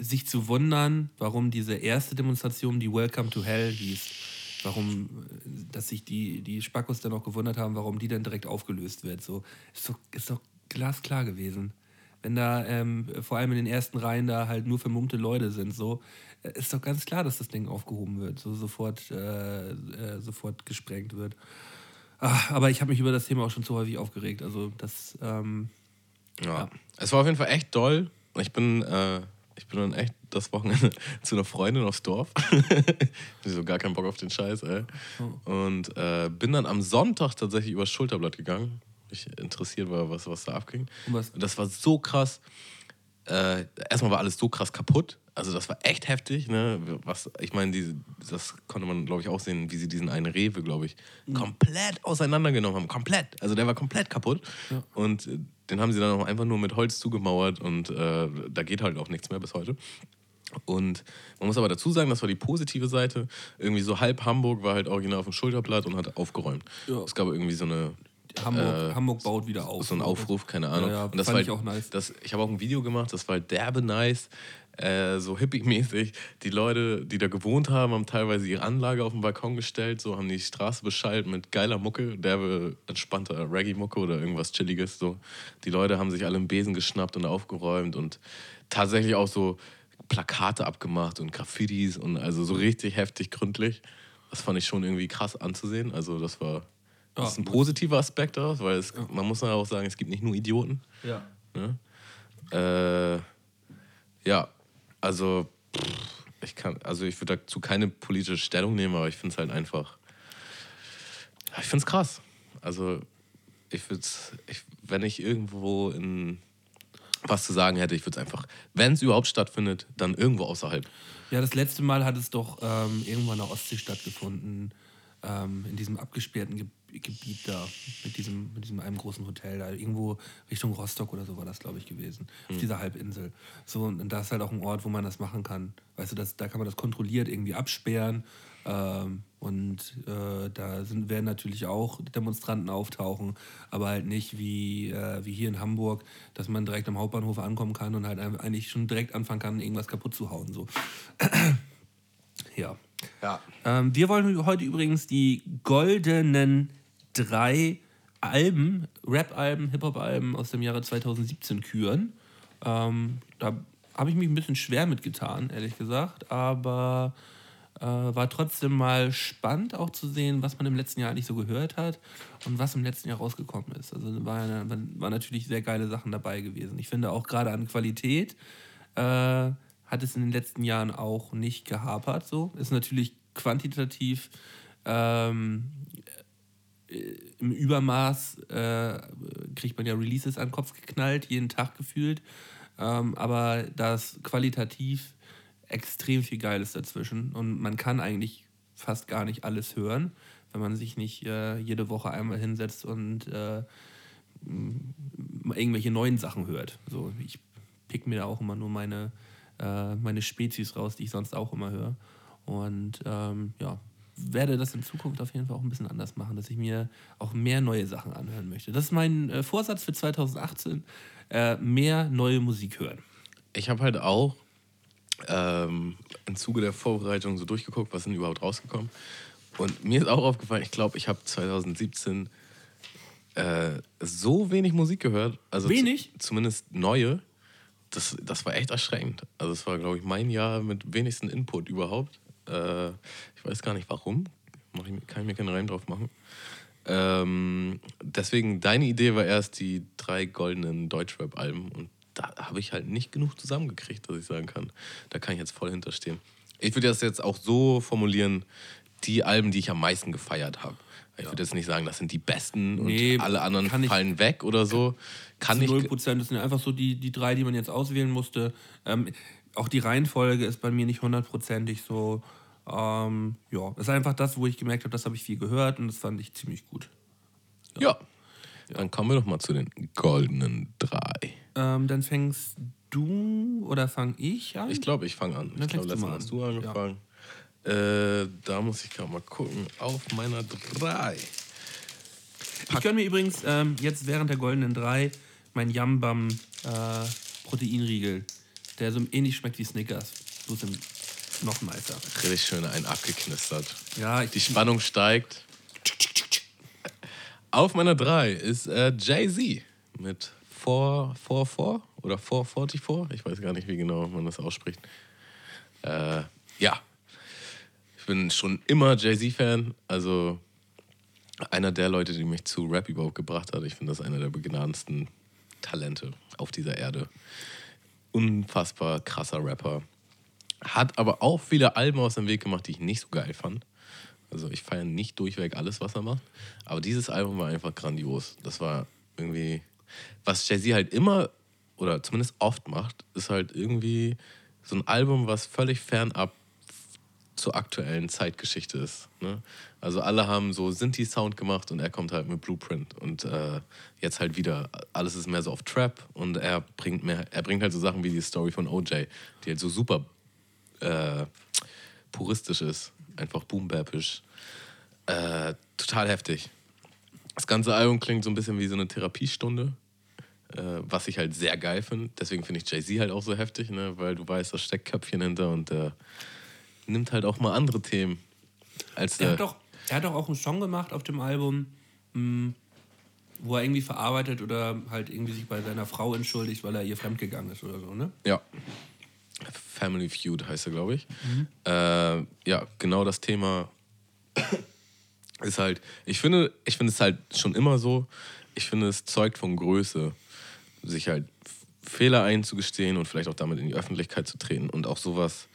sich zu wundern, warum diese erste Demonstration, die Welcome to Hell hieß warum, dass sich die, die Spackos dann auch gewundert haben, warum die dann direkt aufgelöst wird. So, ist doch, ist doch glasklar gewesen. Wenn da ähm, vor allem in den ersten Reihen da halt nur vermummte Leute sind, so, äh, ist doch ganz klar, dass das Ding aufgehoben wird, so sofort, äh, äh, sofort gesprengt wird. Ach, aber ich habe mich über das Thema auch schon zu häufig aufgeregt. Also das. Ähm, ja. ja. Es war auf jeden Fall echt doll. Ich bin äh, ich bin dann echt das Wochenende zu einer Freundin aufs Dorf. ich so gar keinen Bock auf den Scheiß, ey. Oh. Und äh, bin dann am Sonntag tatsächlich übers Schulterblatt gegangen. Ich interessiert war, was, was da abging. Und was? Das war so krass. Äh, erstmal war alles so krass kaputt. Also das war echt heftig. Ne? Was, ich meine, das konnte man, glaube ich, auch sehen, wie sie diesen einen Rewe, glaube ich, mhm. komplett auseinandergenommen haben. Komplett. Also der war komplett kaputt. Ja. Und äh, den haben sie dann auch einfach nur mit Holz zugemauert und äh, da geht halt auch nichts mehr bis heute. Und man muss aber dazu sagen, das war die positive Seite. Irgendwie so halb Hamburg war halt original auf dem Schulterblatt und hat aufgeräumt. Ja. Es gab irgendwie so eine Hamburg, äh, Hamburg baut wieder auf. So ein Aufruf, keine Ahnung. Ja, ja, und das fand war ich auch nice. Das, ich habe auch ein Video gemacht, das war halt derbe nice. Äh, so hippie-mäßig. Die Leute, die da gewohnt haben, haben teilweise ihre Anlage auf den Balkon gestellt, so haben die Straße beschallt mit geiler Mucke, derbe entspannter Reggae-Mucke oder irgendwas Chilliges. So. Die Leute haben sich alle im Besen geschnappt und aufgeräumt und tatsächlich auch so Plakate abgemacht und Graffitis und also so richtig heftig gründlich. Das fand ich schon irgendwie krass anzusehen. Also das war das ist ein positiver Aspekt daraus, weil es, man muss ja auch sagen, es gibt nicht nur Idioten. Ja. Ne? Äh, ja, also ich kann, also ich würde dazu keine politische Stellung nehmen, aber ich finde es halt einfach, ich finde es krass. Also ich würde ich, wenn ich irgendwo in was zu sagen hätte, ich würde es einfach, wenn es überhaupt stattfindet, dann irgendwo außerhalb. Ja, das letzte Mal hat es doch ähm, irgendwo in der Ostsee stattgefunden, ähm, in diesem abgesperrten Gebiet Gebiet da, mit diesem, mit diesem einem großen Hotel da. Irgendwo Richtung Rostock oder so war das, glaube ich, gewesen. Auf Hm. dieser Halbinsel. So, und, da ist halt auch ein Ort, wo man das machen kann. Weißt du, das, da kann man das kontrolliert irgendwie absperren. Ähm, und äh, da sind, werden natürlich auch Demonstranten auftauchen, aber halt nicht wie, äh, wie hier in Hamburg, dass man direkt am Hauptbahnhof ankommen kann und halt eigentlich schon direkt anfangen kann, irgendwas kaputt zu hauen. So. ja. Ja. Ähm, wir wollen heute übrigens die goldenen drei Alben, Rap-Alben, Hip-Hop-Alben aus dem Jahre 2017 küren. Ähm, da habe ich mich ein bisschen schwer mitgetan, ehrlich gesagt, aber äh, war trotzdem mal spannend auch zu sehen, was man im letzten Jahr eigentlich so gehört hat und was im letzten Jahr rausgekommen ist. Also war, war natürlich sehr geile Sachen dabei gewesen. Ich finde auch gerade an Qualität äh, hat es in den letzten Jahren auch nicht gehapert. So ist natürlich quantitativ ähm, äh, im Übermaß äh, kriegt man ja Releases an den Kopf geknallt, jeden Tag gefühlt. Ähm, aber da ist qualitativ extrem viel Geiles dazwischen und man kann eigentlich fast gar nicht alles hören, wenn man sich nicht äh, jede Woche einmal hinsetzt und äh, irgendwelche neuen Sachen hört. So, ich pick mir da auch immer nur meine, äh, meine Spezies raus, die ich sonst auch immer höre. Und ähm, ja, werde das in Zukunft auf jeden Fall auch ein bisschen anders machen, dass ich mir auch mehr neue Sachen anhören möchte. Das ist mein äh, Vorsatz für 2018, äh, mehr neue Musik hören. Ich habe halt auch ähm, im Zuge der Vorbereitung so durchgeguckt, was denn überhaupt rausgekommen. Und mir ist auch aufgefallen, ich glaube, ich habe 2017 äh, so wenig Musik gehört. Also Wenig? Zu, zumindest neue. Das, das war echt erschreckend. Also es war, glaube ich, mein Jahr mit wenigsten Input überhaupt. Äh, ich weiß gar nicht warum. Ich, kann ich mir keinen Reim drauf machen. Ähm, deswegen, deine Idee war erst die drei goldenen Deutschrap-Alben. Und da habe ich halt nicht genug zusammengekriegt, dass ich sagen kann, da kann ich jetzt voll hinterstehen. Ich würde das jetzt auch so formulieren, die Alben, die ich am meisten gefeiert habe. Ich würde jetzt nicht sagen, das sind die besten und Nee, alle anderen kann ich- fallen weg oder so. Kann ich. 0%, das sind einfach so die, die drei, die man jetzt auswählen musste. Ähm, auch die Reihenfolge ist bei mir nicht hundertprozentig so. Ähm, ja, das ist einfach das, wo ich gemerkt habe, das habe ich viel gehört und das fand ich ziemlich gut. Ja. Dann kommen wir doch mal zu den goldenen drei. Ähm, dann fängst du oder fang ich an? Ich glaube, ich fange an. Dann Ich glaube, letztes mal hast du angefangen. Äh, da muss ich gerade mal gucken. Auf meiner drei. Ich gönne mir übrigens ähm, jetzt während der goldenen drei mein Yambam äh, Proteinriegel, der so ähnlich schmeckt wie Snickers. So ist im noch nicer. Richtig schön ein abgeknistert. Ja, Die Spannung steigt. Auf meiner 3 ist äh, Jay-Z mit 444 oder 444. Ich weiß gar nicht, wie genau man das ausspricht. Äh, ja, ich bin schon immer Jay-Z-Fan. Also einer der Leute, die mich zu Rap überhaupt gebracht hat. Ich finde das einer der begnadendsten Talente auf dieser Erde. Unfassbar krasser Rapper. Hat aber auch viele Alben aus dem Weg gemacht, die ich nicht so geil fand. Also ich feiere nicht durchweg alles, was er macht. Aber dieses Album war einfach grandios. Das war irgendwie, was Jay-Z halt immer oder zumindest oft macht, ist halt irgendwie so ein Album, was völlig fernab zur aktuellen Zeitgeschichte ist. Ne? Also alle haben so Sinti-Sound gemacht und er kommt halt mit Blueprint und äh, jetzt halt wieder, alles ist mehr so auf Trap und er bringt mehr, er bringt halt so Sachen wie die Story von OJ, die halt so super äh, puristisch ist, einfach boom-bappisch. Äh, total heftig. Das ganze Album klingt so ein bisschen wie so eine Therapiestunde, äh, was ich halt sehr geil finde. Deswegen finde ich Jay-Z halt auch so heftig, ne? weil du weißt, da steckt Köpfchen hinter und äh, nimmt halt auch mal andere Themen. Als, er, äh, hat doch, er hat doch auch einen Song gemacht auf dem Album, mh, wo er irgendwie verarbeitet oder halt irgendwie sich bei seiner Frau entschuldigt, weil er ihr fremdgegangen ist oder so, ne? Ja. Family Feud heißt er, glaube ich. Äh, ja, genau das Thema ist halt, ich finde, ich finde es halt schon immer so, ich finde, es zeugt von Größe, sich halt Fehler einzugestehen und vielleicht auch damit in die Öffentlichkeit zu treten und auch sowas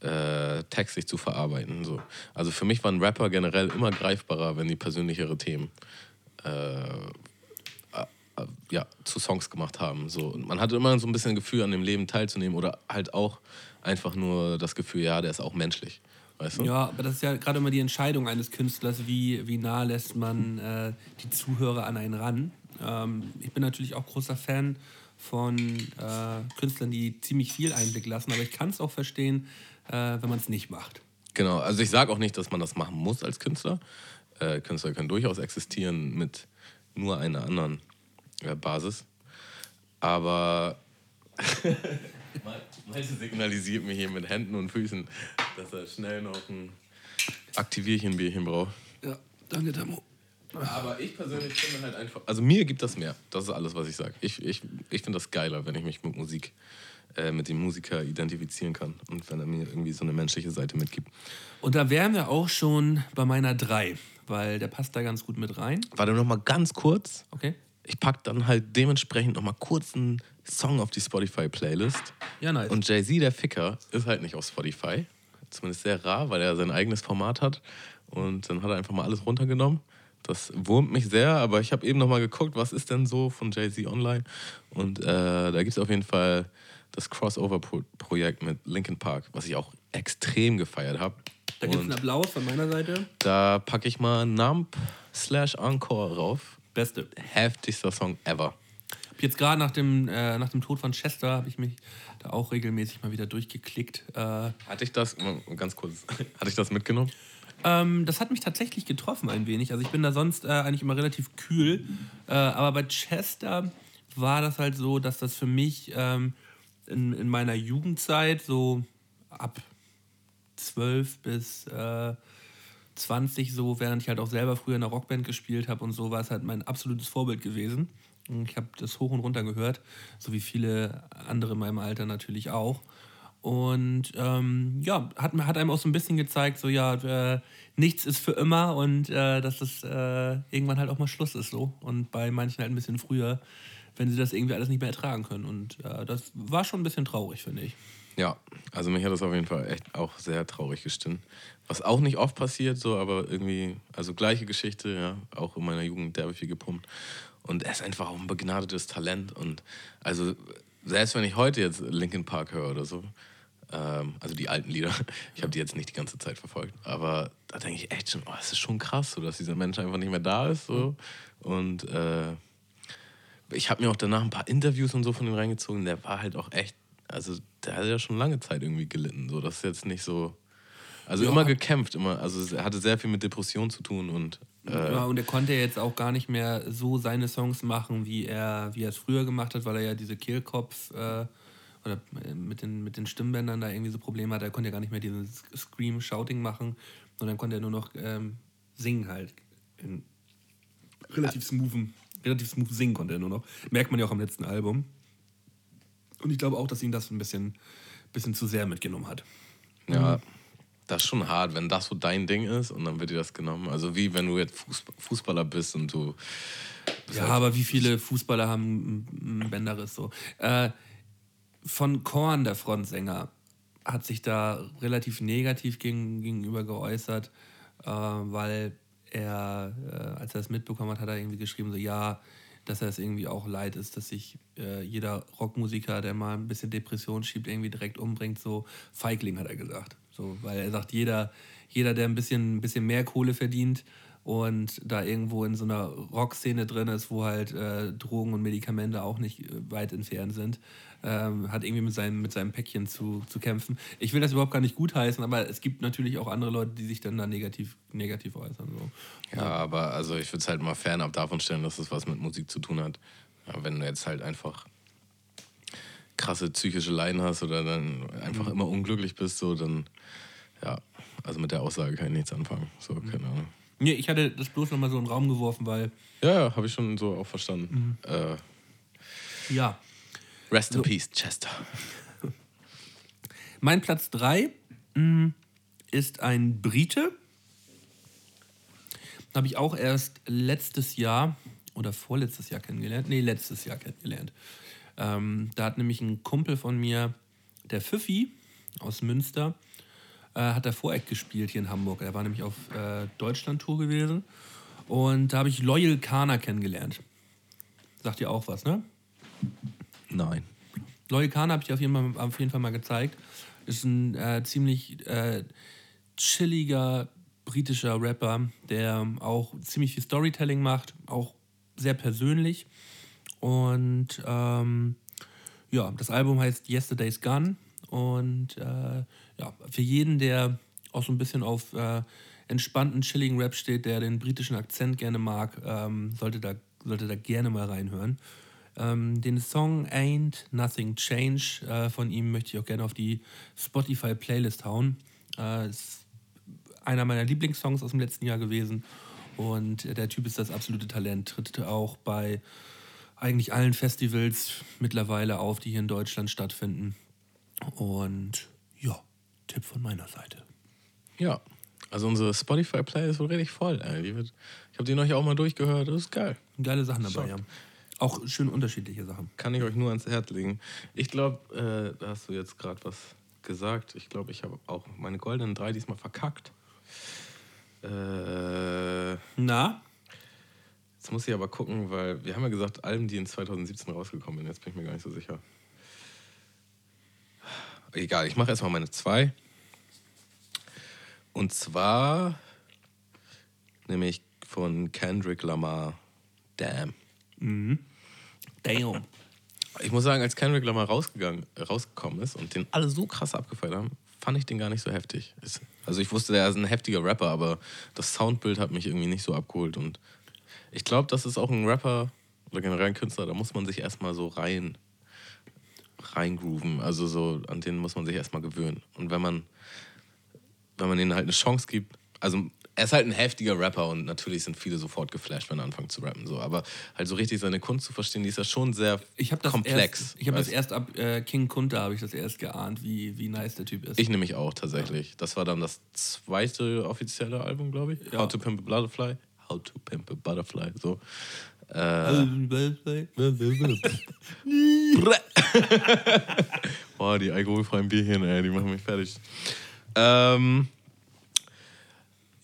äh, textlich zu verarbeiten. So. Also für mich waren Rapper generell immer greifbarer, wenn die persönlichere Themen äh, ja, zu Songs gemacht haben. So. Und man hatte immer so ein bisschen ein Gefühl, an dem Leben teilzunehmen oder halt auch einfach nur das Gefühl, ja, der ist auch menschlich. weißt du? Ja, aber das ist ja gerade immer die Entscheidung eines Künstlers, wie, wie nah lässt man äh, die Zuhörer an einen ran. Ähm, ich bin natürlich auch großer Fan von äh, Künstlern, die ziemlich viel Einblick lassen, aber ich kann es auch verstehen, äh, wenn man es nicht macht. Genau, also ich sage auch nicht, dass man das machen muss als Künstler. Äh, Künstler können durchaus existieren mit nur einer anderen äh, Basis. Aber Malte signalisiert mir hier mit Händen und Füßen, dass er schnell noch ein Aktivierchen-Bierchen braucht. Ja, danke, Tamo. Aber ich persönlich finde halt einfach, also mir gibt das mehr. Das ist alles, was ich sage. Ich, ich, ich finde das geiler, wenn ich mich mit Musik, äh, mit dem Musiker identifizieren kann und wenn er mir irgendwie so eine menschliche Seite mitgibt. Und da wären wir auch schon bei meiner 3, weil der passt da ganz gut mit rein. Warte noch mal ganz kurz. Okay. Ich pack dann halt dementsprechend noch mal kurz einen Song auf die Spotify-Playlist. Ja, nice. Und Jay-Z, der Ficker, ist halt nicht auf Spotify. Zumindest sehr rar, weil er sein eigenes Format hat. Und dann hat er einfach mal alles runtergenommen. Das wurmt mich sehr, aber ich habe eben noch mal geguckt, was ist denn so von Jay-Z online. Und äh, da gibt es auf jeden Fall das Crossover-Projekt mit Linkin Park, was ich auch extrem gefeiert habe. Da gibt es einen Applaus von meiner Seite. Da packe ich mal Nump slash Encore rauf. Beste. Heftigster Song ever. Hab Jetzt gerade nach, dem, äh, nach dem Tod von Chester habe ich mich da auch regelmäßig mal wieder durchgeklickt. Äh, Hatte ich das, ganz kurz, hatte ich das mitgenommen? Ähm, das hat mich tatsächlich getroffen ein wenig. Also ich bin da sonst äh, eigentlich immer relativ kühl. Äh, aber bei Chester war das halt so, dass das für mich ähm, in, in meiner Jugendzeit so ab 12 bis äh, 20 so, während ich halt auch selber früher in einer Rockband gespielt habe und so, war es halt mein absolutes Vorbild gewesen. Ich habe das hoch und runter gehört, so wie viele andere in meinem Alter natürlich auch. Und ähm, ja, hat, hat einem auch so ein bisschen gezeigt, so ja, äh, nichts ist für immer und äh, dass das äh, irgendwann halt auch mal Schluss ist so. Und bei manchen halt ein bisschen früher, wenn sie das irgendwie alles nicht mehr ertragen können. Und äh, das war schon ein bisschen traurig, finde ich. Ja, also mich hat das auf jeden Fall echt auch sehr traurig gestimmt. Was auch nicht oft passiert, so, aber irgendwie, also gleiche Geschichte, ja, auch in meiner Jugend derbe viel gepumpt. Und er ist einfach auch ein begnadetes Talent. Und also, selbst wenn ich heute jetzt Linkin Park höre oder so, ähm, also die alten Lieder, ich habe die jetzt nicht die ganze Zeit verfolgt, aber da denke ich echt schon, oh, es ist schon krass, so, dass dieser Mensch einfach nicht mehr da ist. So. Und äh, ich habe mir auch danach ein paar Interviews und so von ihm reingezogen. Der war halt auch echt, also der hat ja schon lange Zeit irgendwie gelitten. So, das ist jetzt nicht so. Also Ja. immer gekämpft, immer. Also er hatte sehr viel mit Depression zu tun und äh, Ja, und er konnte jetzt auch gar nicht mehr so seine Songs machen, wie er, wie er es früher gemacht hat, weil er ja diese Kehlkopf äh, oder äh, mit den, mit den Stimmbändern da irgendwie so Probleme hat. Er konnte ja gar nicht mehr dieses Scream-Shouting machen, sondern konnte er nur noch ähm, singen halt. In relativ smoothen, relativ smooth singen konnte er nur noch. Merkt man ja auch am letzten Album. Und ich glaube auch, dass ihn das ein bisschen, bisschen zu sehr mitgenommen hat. ja, das ist schon hart, wenn das so dein Ding ist und dann wird dir das genommen. Also wie wenn du jetzt Fußb- Fußballer bist und du. bist Ja, halt- aber wie viele Fußballer haben einen Bänderriss so? Äh, von Korn, der Frontsänger, hat sich da relativ negativ gegen, gegenüber geäußert, äh, weil er, äh, als er es mitbekommen hat, hat er irgendwie geschrieben, so ja, dass er es irgendwie auch leid ist, dass sich äh, jeder Rockmusiker, der mal ein bisschen Depression schiebt, irgendwie direkt umbringt. So Feigling hat er gesagt. So, weil er sagt, jeder, jeder, der ein bisschen, ein bisschen mehr Kohle verdient und da irgendwo in so einer Rockszene drin ist, wo halt äh, Drogen und Medikamente auch nicht äh, weit entfernt sind, ähm, hat irgendwie mit seinem, mit seinem Päckchen zu, zu kämpfen. Ich will das überhaupt gar nicht gutheißen, aber es gibt natürlich auch andere Leute, die sich dann da negativ, negativ äußern. So. Ja, aber also ich würde es halt mal fernab davon stellen, dass es was mit Musik zu tun hat. Ja, wenn du jetzt halt einfach krasse psychische Leiden hast oder dann einfach immer unglücklich bist, so dann, ja, also mit der Aussage kann ich nichts anfangen. So, keine Ahnung. Nee, ich hatte das bloß nochmal so in den Raum geworfen, weil, Ja, ja, habe ich schon so auch verstanden. Äh, ja, rest in So. peace, Chester. Mein Platz 3 ist ein Brite. Habe ich auch erst letztes Jahr oder vorletztes Jahr kennengelernt. Nee, letztes Jahr kennengelernt. Ähm, da hat nämlich ein Kumpel von mir, der Pfiffi aus Münster, äh, hat er Voreck gespielt hier in Hamburg. Er war nämlich auf äh, Deutschland-Tour gewesen. Und da habe ich Loyal Kana kennengelernt. Sagt ihr auch was, ne? Nein. Loyal Kana habe ich auf jeden, Fall, auf jeden Fall mal gezeigt. Ist ein äh, ziemlich äh, chilliger britischer Rapper, der auch ziemlich viel Storytelling macht, auch sehr persönlich. Und ähm, ja, das Album heißt Yesterday's Gone. Und äh, ja, für jeden, der auch so ein bisschen auf äh, entspannten, chilligen Rap steht, der den britischen Akzent gerne mag, ähm, sollte, da, sollte da gerne mal reinhören. Ähm, den Song Ain't Nothing Change äh, von ihm möchte ich auch gerne auf die Spotify-Playlist hauen. Äh, ist einer meiner Lieblingssongs aus dem letzten Jahr gewesen. Und der Typ ist das absolute Talent. Tritt auch bei eigentlich allen Festivals mittlerweile auf, die hier in Deutschland stattfinden. Und ja, Tipp von meiner Seite. Ja, also unsere Spotify-Play ist wohl richtig voll. Ey. Ich habe die neulich auch mal durchgehört, das ist geil. Geile Sachen dabei, Schock. ja. Auch schön unterschiedliche Sachen. Kann ich euch nur ans Herz legen. Ich glaube, äh, da hast du jetzt gerade was gesagt. Ich glaube, ich habe auch meine goldenen drei diesmal verkackt. Äh, Na? jetzt muss ich aber gucken, weil wir haben ja gesagt, Alben, die in 2017 rausgekommen sind. Jetzt bin ich mir gar nicht so sicher. Egal, ich mache erstmal meine zwei. Und zwar nämlich von Kendrick Lamar. Damn. Damn. Ich muss sagen, als Kendrick Lamar rausgegangen, rausgekommen ist und den alle so krass abgefeiert haben, fand ich den gar nicht so heftig. Also ich wusste, der ist ein heftiger Rapper, aber das Soundbild hat mich irgendwie nicht so abgeholt. Und ich glaube, das ist auch ein Rapper oder generell ein Künstler, da muss man sich erstmal so rein reingrooven. Also so, an den muss man sich erstmal gewöhnen. Und wenn man, wenn man ihnen halt eine Chance gibt, also er ist halt ein heftiger Rapper und natürlich sind viele sofort geflasht, wenn er anfängt zu rappen. So. Aber halt so richtig seine Kunst zu verstehen, die ist ja schon sehr Ich habe das komplex. Erst, ich habe das erst ab äh, King Kunta habe ich das erst geahnt, wie, wie nice der Typ ist. Ich nämlich auch tatsächlich. Das war dann das zweite offizielle Album, glaube ich. Ja. How to Pimp a Butterfly. How to Pimp a Butterfly. So. Boah, die alkoholfreien Bierchen, ey, die machen mich fertig. Ähm,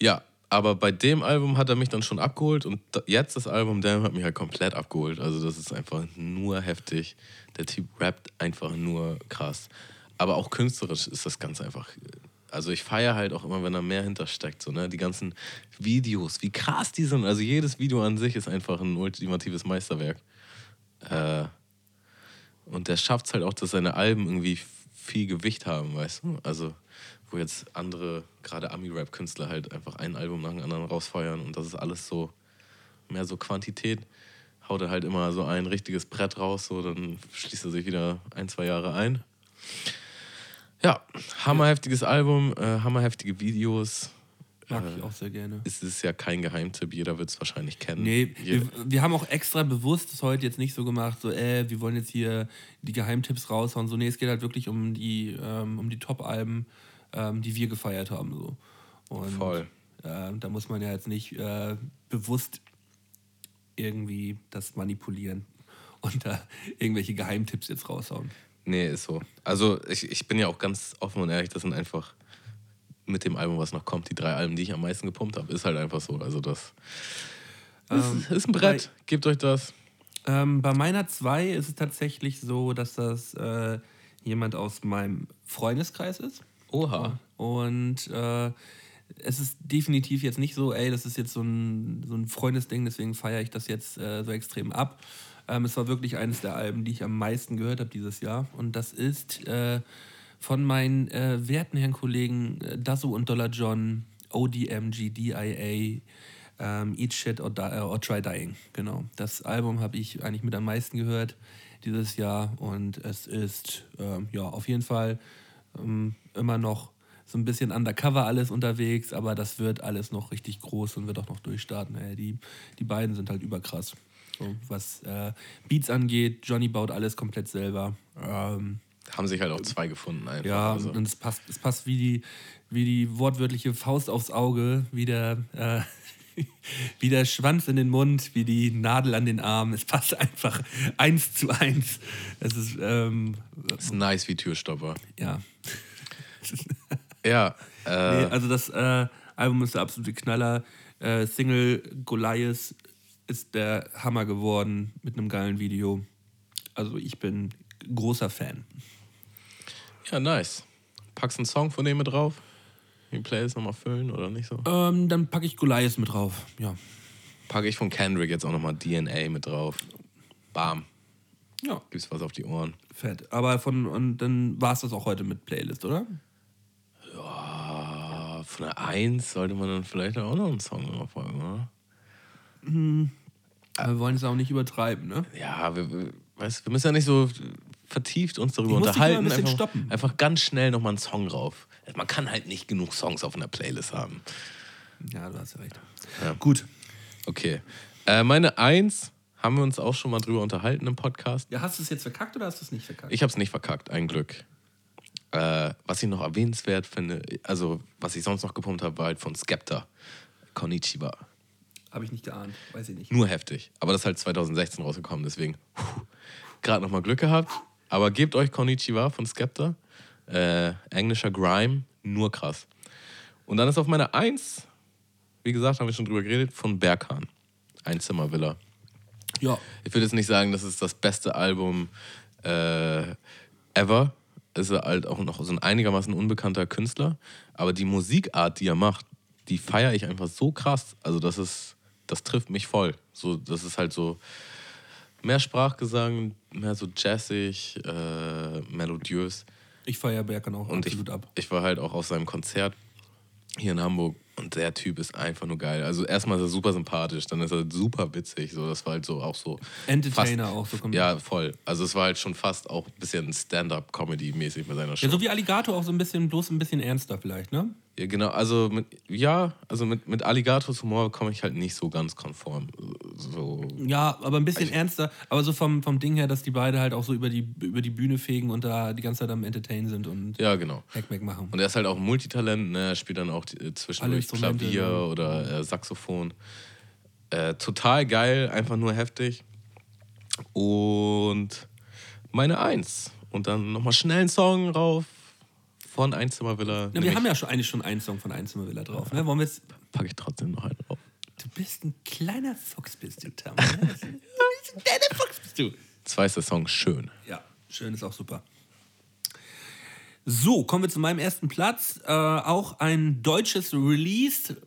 ja, aber bei dem Album hat er mich dann schon abgeholt und jetzt das Album, der hat mich halt komplett abgeholt. Also das ist einfach nur heftig. Der Typ rappt einfach nur krass. Aber auch künstlerisch ist das ganz einfach. Also ich feiere halt auch immer, wenn da mehr hintersteckt. So, ne? Die ganzen Videos, wie krass die sind. Also jedes Video an sich ist einfach ein ultimatives Meisterwerk. Äh, und der schafft es halt auch, dass seine Alben irgendwie viel Gewicht haben, weißt du? Also, wo jetzt andere, gerade Ami-Rap-Künstler halt einfach ein Album nach dem anderen rausfeuern und das ist alles so, mehr so Quantität. Haut er halt immer so ein richtiges Brett raus, so dann schließt er sich wieder ein, zwei Jahre ein. Ja, hammerheftiges Album, äh, hammerheftige Videos. Mag ich auch sehr gerne. Es ist ja kein Geheimtipp, jeder wird es wahrscheinlich kennen. Nee, wir, wir haben auch extra bewusst es heute jetzt nicht so gemacht, so, äh, wir wollen jetzt hier die Geheimtipps raushauen. So, nee, es geht halt wirklich um die, ähm, um die Top-Alben, ähm, die wir gefeiert haben. So. Und, Voll. Äh, da muss man ja jetzt nicht äh, bewusst irgendwie das manipulieren und da irgendwelche Geheimtipps jetzt raushauen. Nee, ist so. Also ich, ich bin ja auch ganz offen und ehrlich, das sind einfach mit dem Album, was noch kommt, die drei Alben, die ich am meisten gepumpt habe, ist halt einfach so. Also das ist, ist ein Brett. Gebt euch das. Ähm, bei meiner 2 ist es tatsächlich so, dass das äh, jemand aus meinem Freundeskreis ist. Oha. Und äh, es ist definitiv jetzt nicht so, ey, das ist jetzt so ein, so ein Freundesding, deswegen feiere ich das jetzt äh, so extrem ab. Ähm, es war wirklich eines der Alben, die ich am meisten gehört habe dieses Jahr. Und das ist äh, von meinen äh, werten Herren Kollegen äh, Dasso und Dollar John, ODMG, DIA, ähm, Eat Shit or, Die, äh, or Try Dying. Genau. Das Album habe ich eigentlich mit am meisten gehört dieses Jahr. Und es ist ähm, ja auf jeden Fall ähm, immer noch so ein bisschen undercover alles unterwegs, aber das wird alles noch richtig groß und wird auch noch durchstarten. Ey, die, die beiden sind halt überkrass. So, was äh, Beats angeht, Johnny baut alles komplett selber. Ähm, Haben sich halt auch zwei gefunden einfach. ja, also. und es passt, es passt wie die, wie die wortwörtliche Faust aufs Auge, wie der, äh, wie der Schwanz in den Mund, wie die Nadel an den Arm. Es passt einfach eins zu eins. Es ist, ähm, ist nice wie Türstopper. ja. Ja. Äh, Nee, also das äh, Album ist der absolute Knaller. Äh, Single Goliath ist der Hammer geworden mit einem geilen Video. Also ich bin großer Fan. ja, nice. Packst einen Song von dem mit drauf? Die Playlist nochmal füllen oder nicht so? Ähm, dann packe ich Goliath mit drauf. Ja. Packe ich von Kendrick jetzt auch nochmal DNA mit drauf. Bam. Ja, Gibt's was auf die Ohren. fett. Aber von, und dann war es das auch heute mit Playlist, oder? Ja, von der 1 sollte man dann vielleicht auch noch einen Song draufpacken, oder? Aber wir wollen es auch nicht übertreiben, ne? Ja, wir, wir, weißt, wir müssen ja nicht so vertieft uns darüber ein unterhalten. bisschen einfach, stoppen. einfach ganz schnell nochmal einen Song drauf. Man kann halt nicht genug Songs auf einer Playlist haben. Ja, du hast ja recht. Ja. Gut. Okay. Äh, meine 1 haben wir uns auch schon mal drüber unterhalten im Podcast. Ja, hast du es jetzt verkackt oder hast du es nicht verkackt? Ich habe es nicht verkackt, ein Glück. Äh, was ich noch erwähnenswert finde, also was ich sonst noch gepumpt habe, war halt von Skepta. Konnichiwa. Habe ich nicht geahnt. Weiß ich nicht. Nur heftig. Aber das ist halt 2016 rausgekommen, deswegen gerade nochmal Glück gehabt. Aber gebt euch Konnichiwa von Skepta. Äh, englischer Grime, nur krass. Und dann ist auf meiner Eins, wie gesagt, haben wir schon drüber geredet, von Berghahn. Einzimmervilla. Ja. Ich würde jetzt nicht sagen, das ist das beste Album äh, ever. Ist er halt auch noch so ein einigermaßen unbekannter Künstler. Aber die Musikart, die er macht, die feiere ich einfach so krass. Also das ist, das trifft mich voll. So, das ist halt so mehr Sprachgesang, mehr so jazzig, äh, melodiös. Ich feiere Berkan auch Und ich, absolut ab. ich war halt auch auf seinem Konzert hier in Hamburg und der Typ ist einfach nur geil. Also erstmal ist er super sympathisch, dann ist er super witzig. So, das war halt so auch so. Entertainer fast, auch so kommt. Ja, voll. Also es war halt schon fast auch ein bisschen Stand-up-Comedy-mäßig mit seiner Show. Ja, so wie Alligator auch so ein bisschen, bloß ein bisschen ernster vielleicht, ne? Ja, genau, also mit, ja, also mit, mit Alligators Humor komme ich halt nicht so ganz konform. So, Ja, aber ein bisschen ernster. Aber so vom, vom Ding her, dass die beide halt auch so über die, über die Bühne fegen und da die ganze Zeit am Entertain sind und ja, genau. Hackmack machen. Und er ist halt auch Multitalent, ne? er spielt dann auch äh, Alle zwischendurch Instrumente, Klavier ja. oder äh, Saxophon. Äh, total geil, einfach nur heftig. Und meine Eins. Und dann nochmal schnell einen Song rauf von Einzimmervilla. Ja, wir haben ja schon eigentlich schon einen Song von Einzimmervilla drauf. Ne? Wollen wir jetzt. Packe ich trotzdem noch einen drauf. Du bist ein kleiner Fuchs, bist du, Tam. Ne? ein kleiner Fuchs bist du. Zwar ist der Song schön. Ja, schön ist auch super. So, kommen wir zu meinem ersten Platz. Äh, auch ein deutsches Release.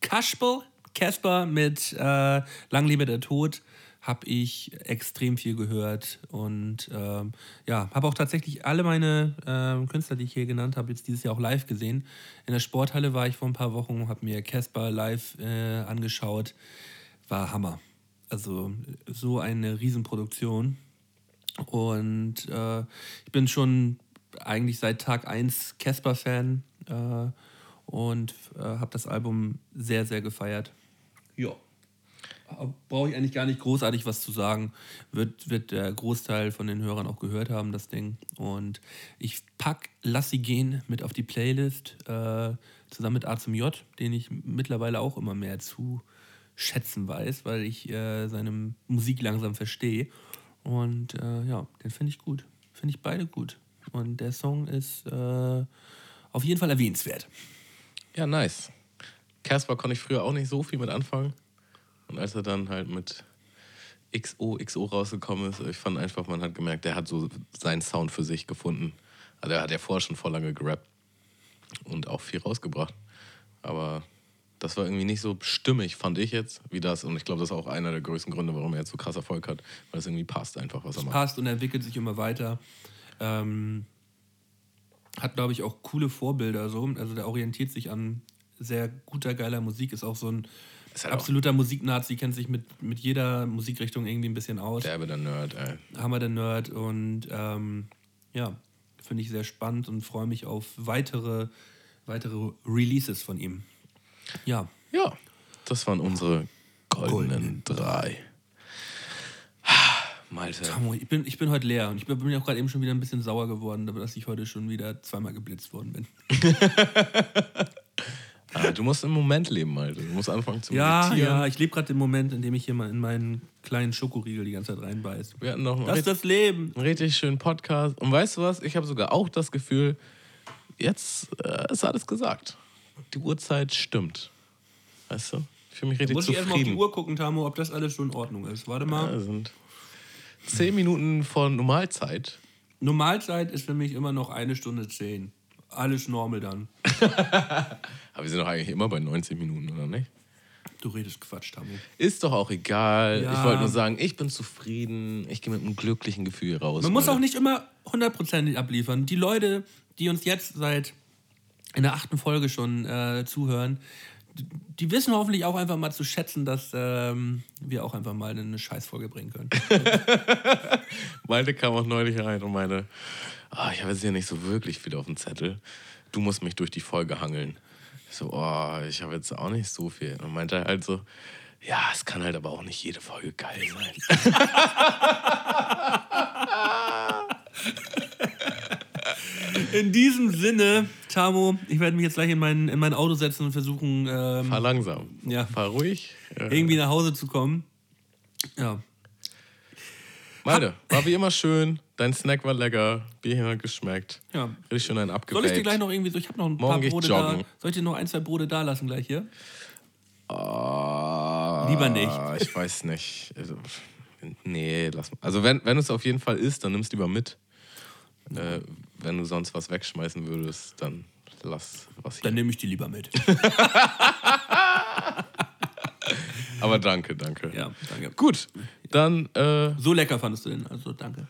Kaspel, Casper mit äh, Lang lebe der Tod habe ich extrem viel gehört und ähm, ja, habe auch tatsächlich alle meine ähm, Künstler, die ich hier genannt habe, jetzt dieses Jahr auch live gesehen. In der Sporthalle war ich vor ein paar Wochen, habe mir Casper live äh, angeschaut. War Hammer. Also so eine Riesenproduktion. Und äh, ich bin schon eigentlich seit Tag 1 Casper-Fan äh, und äh, habe das Album sehr, sehr gefeiert. Ja. Brauche ich eigentlich gar nicht großartig was zu sagen. Wird, wird der Großteil von den Hörern auch gehört haben, das Ding. Und ich pack Lass sie gehen mit auf die Playlist, äh, zusammen mit A zum J, den ich mittlerweile auch immer mehr zu schätzen weiß, weil ich äh, seine Musik langsam verstehe. Und äh, ja, den finde ich gut. Finde ich beide gut. Und der Song ist äh, auf jeden Fall erwähnenswert. Ja, nice. Casper konnte ich früher auch nicht so viel mit anfangen. Und als er dann halt mit XO, XO rausgekommen ist, ich fand einfach, man hat gemerkt, der hat so seinen Sound für sich gefunden. Also er hat ja vorher schon voll lange gerappt und auch viel rausgebracht. Aber das war irgendwie nicht so stimmig, fand ich jetzt, wie das. Und ich glaube, das ist auch einer der größten Gründe, warum er jetzt so krass Erfolg hat, weil es irgendwie passt einfach, was er macht. passt und entwickelt sich immer weiter. Ähm, hat, glaube ich, auch coole Vorbilder. So. Also der orientiert sich an sehr guter, geiler Musik. Ist auch so ein halt absoluter Musiknazi, kennt sich mit, mit jeder Musikrichtung irgendwie ein bisschen aus. derbe der Nerd, ey. Hammer der Nerd und ähm, ja, finde ich sehr spannend und freue mich auf weitere, weitere Releases von ihm. Ja, Ja, das waren unsere goldenen, Goldenen drei. Malte. Tamo, ich bin, ich bin heute leer und ich bin, bin auch gerade eben schon wieder ein bisschen sauer geworden, dass ich heute schon wieder zweimal geblitzt worden bin. Ah, du musst im Moment leben, Malte. Du musst anfangen zu Ja, meditieren. ja, ich lebe gerade den Moment, in dem ich hier mal in meinen kleinen Schokoriegel die ganze Zeit reinbeiß. Wir hatten noch Das ist das Leben. einen richtig schönen Podcast. Und weißt du was? Ich habe sogar auch das Gefühl, jetzt äh, ist alles gesagt. Die Uhrzeit stimmt. Weißt du? Ich fühle mich richtig Muss ich erstmal auf die zufrieden. Uhr gucken, Tamo, ob das alles so in Ordnung ist. Warte mal. Ja, sind zehn Minuten von Normalzeit. Normalzeit ist für mich immer noch eine Stunde zehn. Alles normal dann. Aber wir sind doch eigentlich immer bei 90 Minuten, oder nicht? Du redest Quatsch, Tamu. Ist doch auch egal. Ja. Ich wollte nur sagen, ich bin zufrieden. Ich gehe mit einem glücklichen Gefühl raus. Man muss auch nicht immer hundertprozentig abliefern. Die Leute, die uns jetzt seit in der achten Folge schon äh, zuhören, die, wissen hoffentlich auch einfach mal zu schätzen, dass ähm, wir auch einfach mal eine Scheißfolge bringen können. Malte kam auch neulich rein und meine, ah, ich habe jetzt hier nicht so wirklich viel auf dem Zettel. Du musst mich durch die Folge hangeln. Ich so, oh, ich habe jetzt auch nicht so viel. Und meinte halt so, ja, es kann halt aber auch nicht jede Folge geil sein. In diesem Sinne, Tamo, ich werde mich jetzt gleich in mein, in mein Auto setzen und versuchen, ähm, Fahr langsam. Ja. Fahr ruhig. Äh, irgendwie nach Hause zu kommen. Ja. Malte, war wie immer schön. Dein Snack war lecker. Bierchen hat geschmeckt. Ja. Richtig schön ein Soll abgepackt. ich dir gleich noch irgendwie so, ich habe noch ein Morgen paar Brote da. Soll ich dir noch ein, zwei Brote da lassen gleich hier? Ah, Lieber nicht. Ich weiß nicht. Also, nee, lass mal. Also wenn, wenn es auf jeden Fall ist, dann nimm's lieber mit. Äh, wenn du sonst was wegschmeißen würdest, dann lass was hier. Dann nehme ich die lieber mit. Aber danke, danke. ja, danke. Gut, dann, äh, So lecker fandest du den, also danke.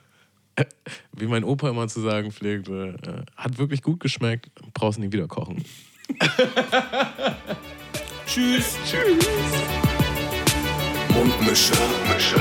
wie mein Opa immer zu sagen pflegte, äh, hat wirklich gut geschmeckt, brauchst nie wieder kochen. Tschüss. Mundmische. Mundmische.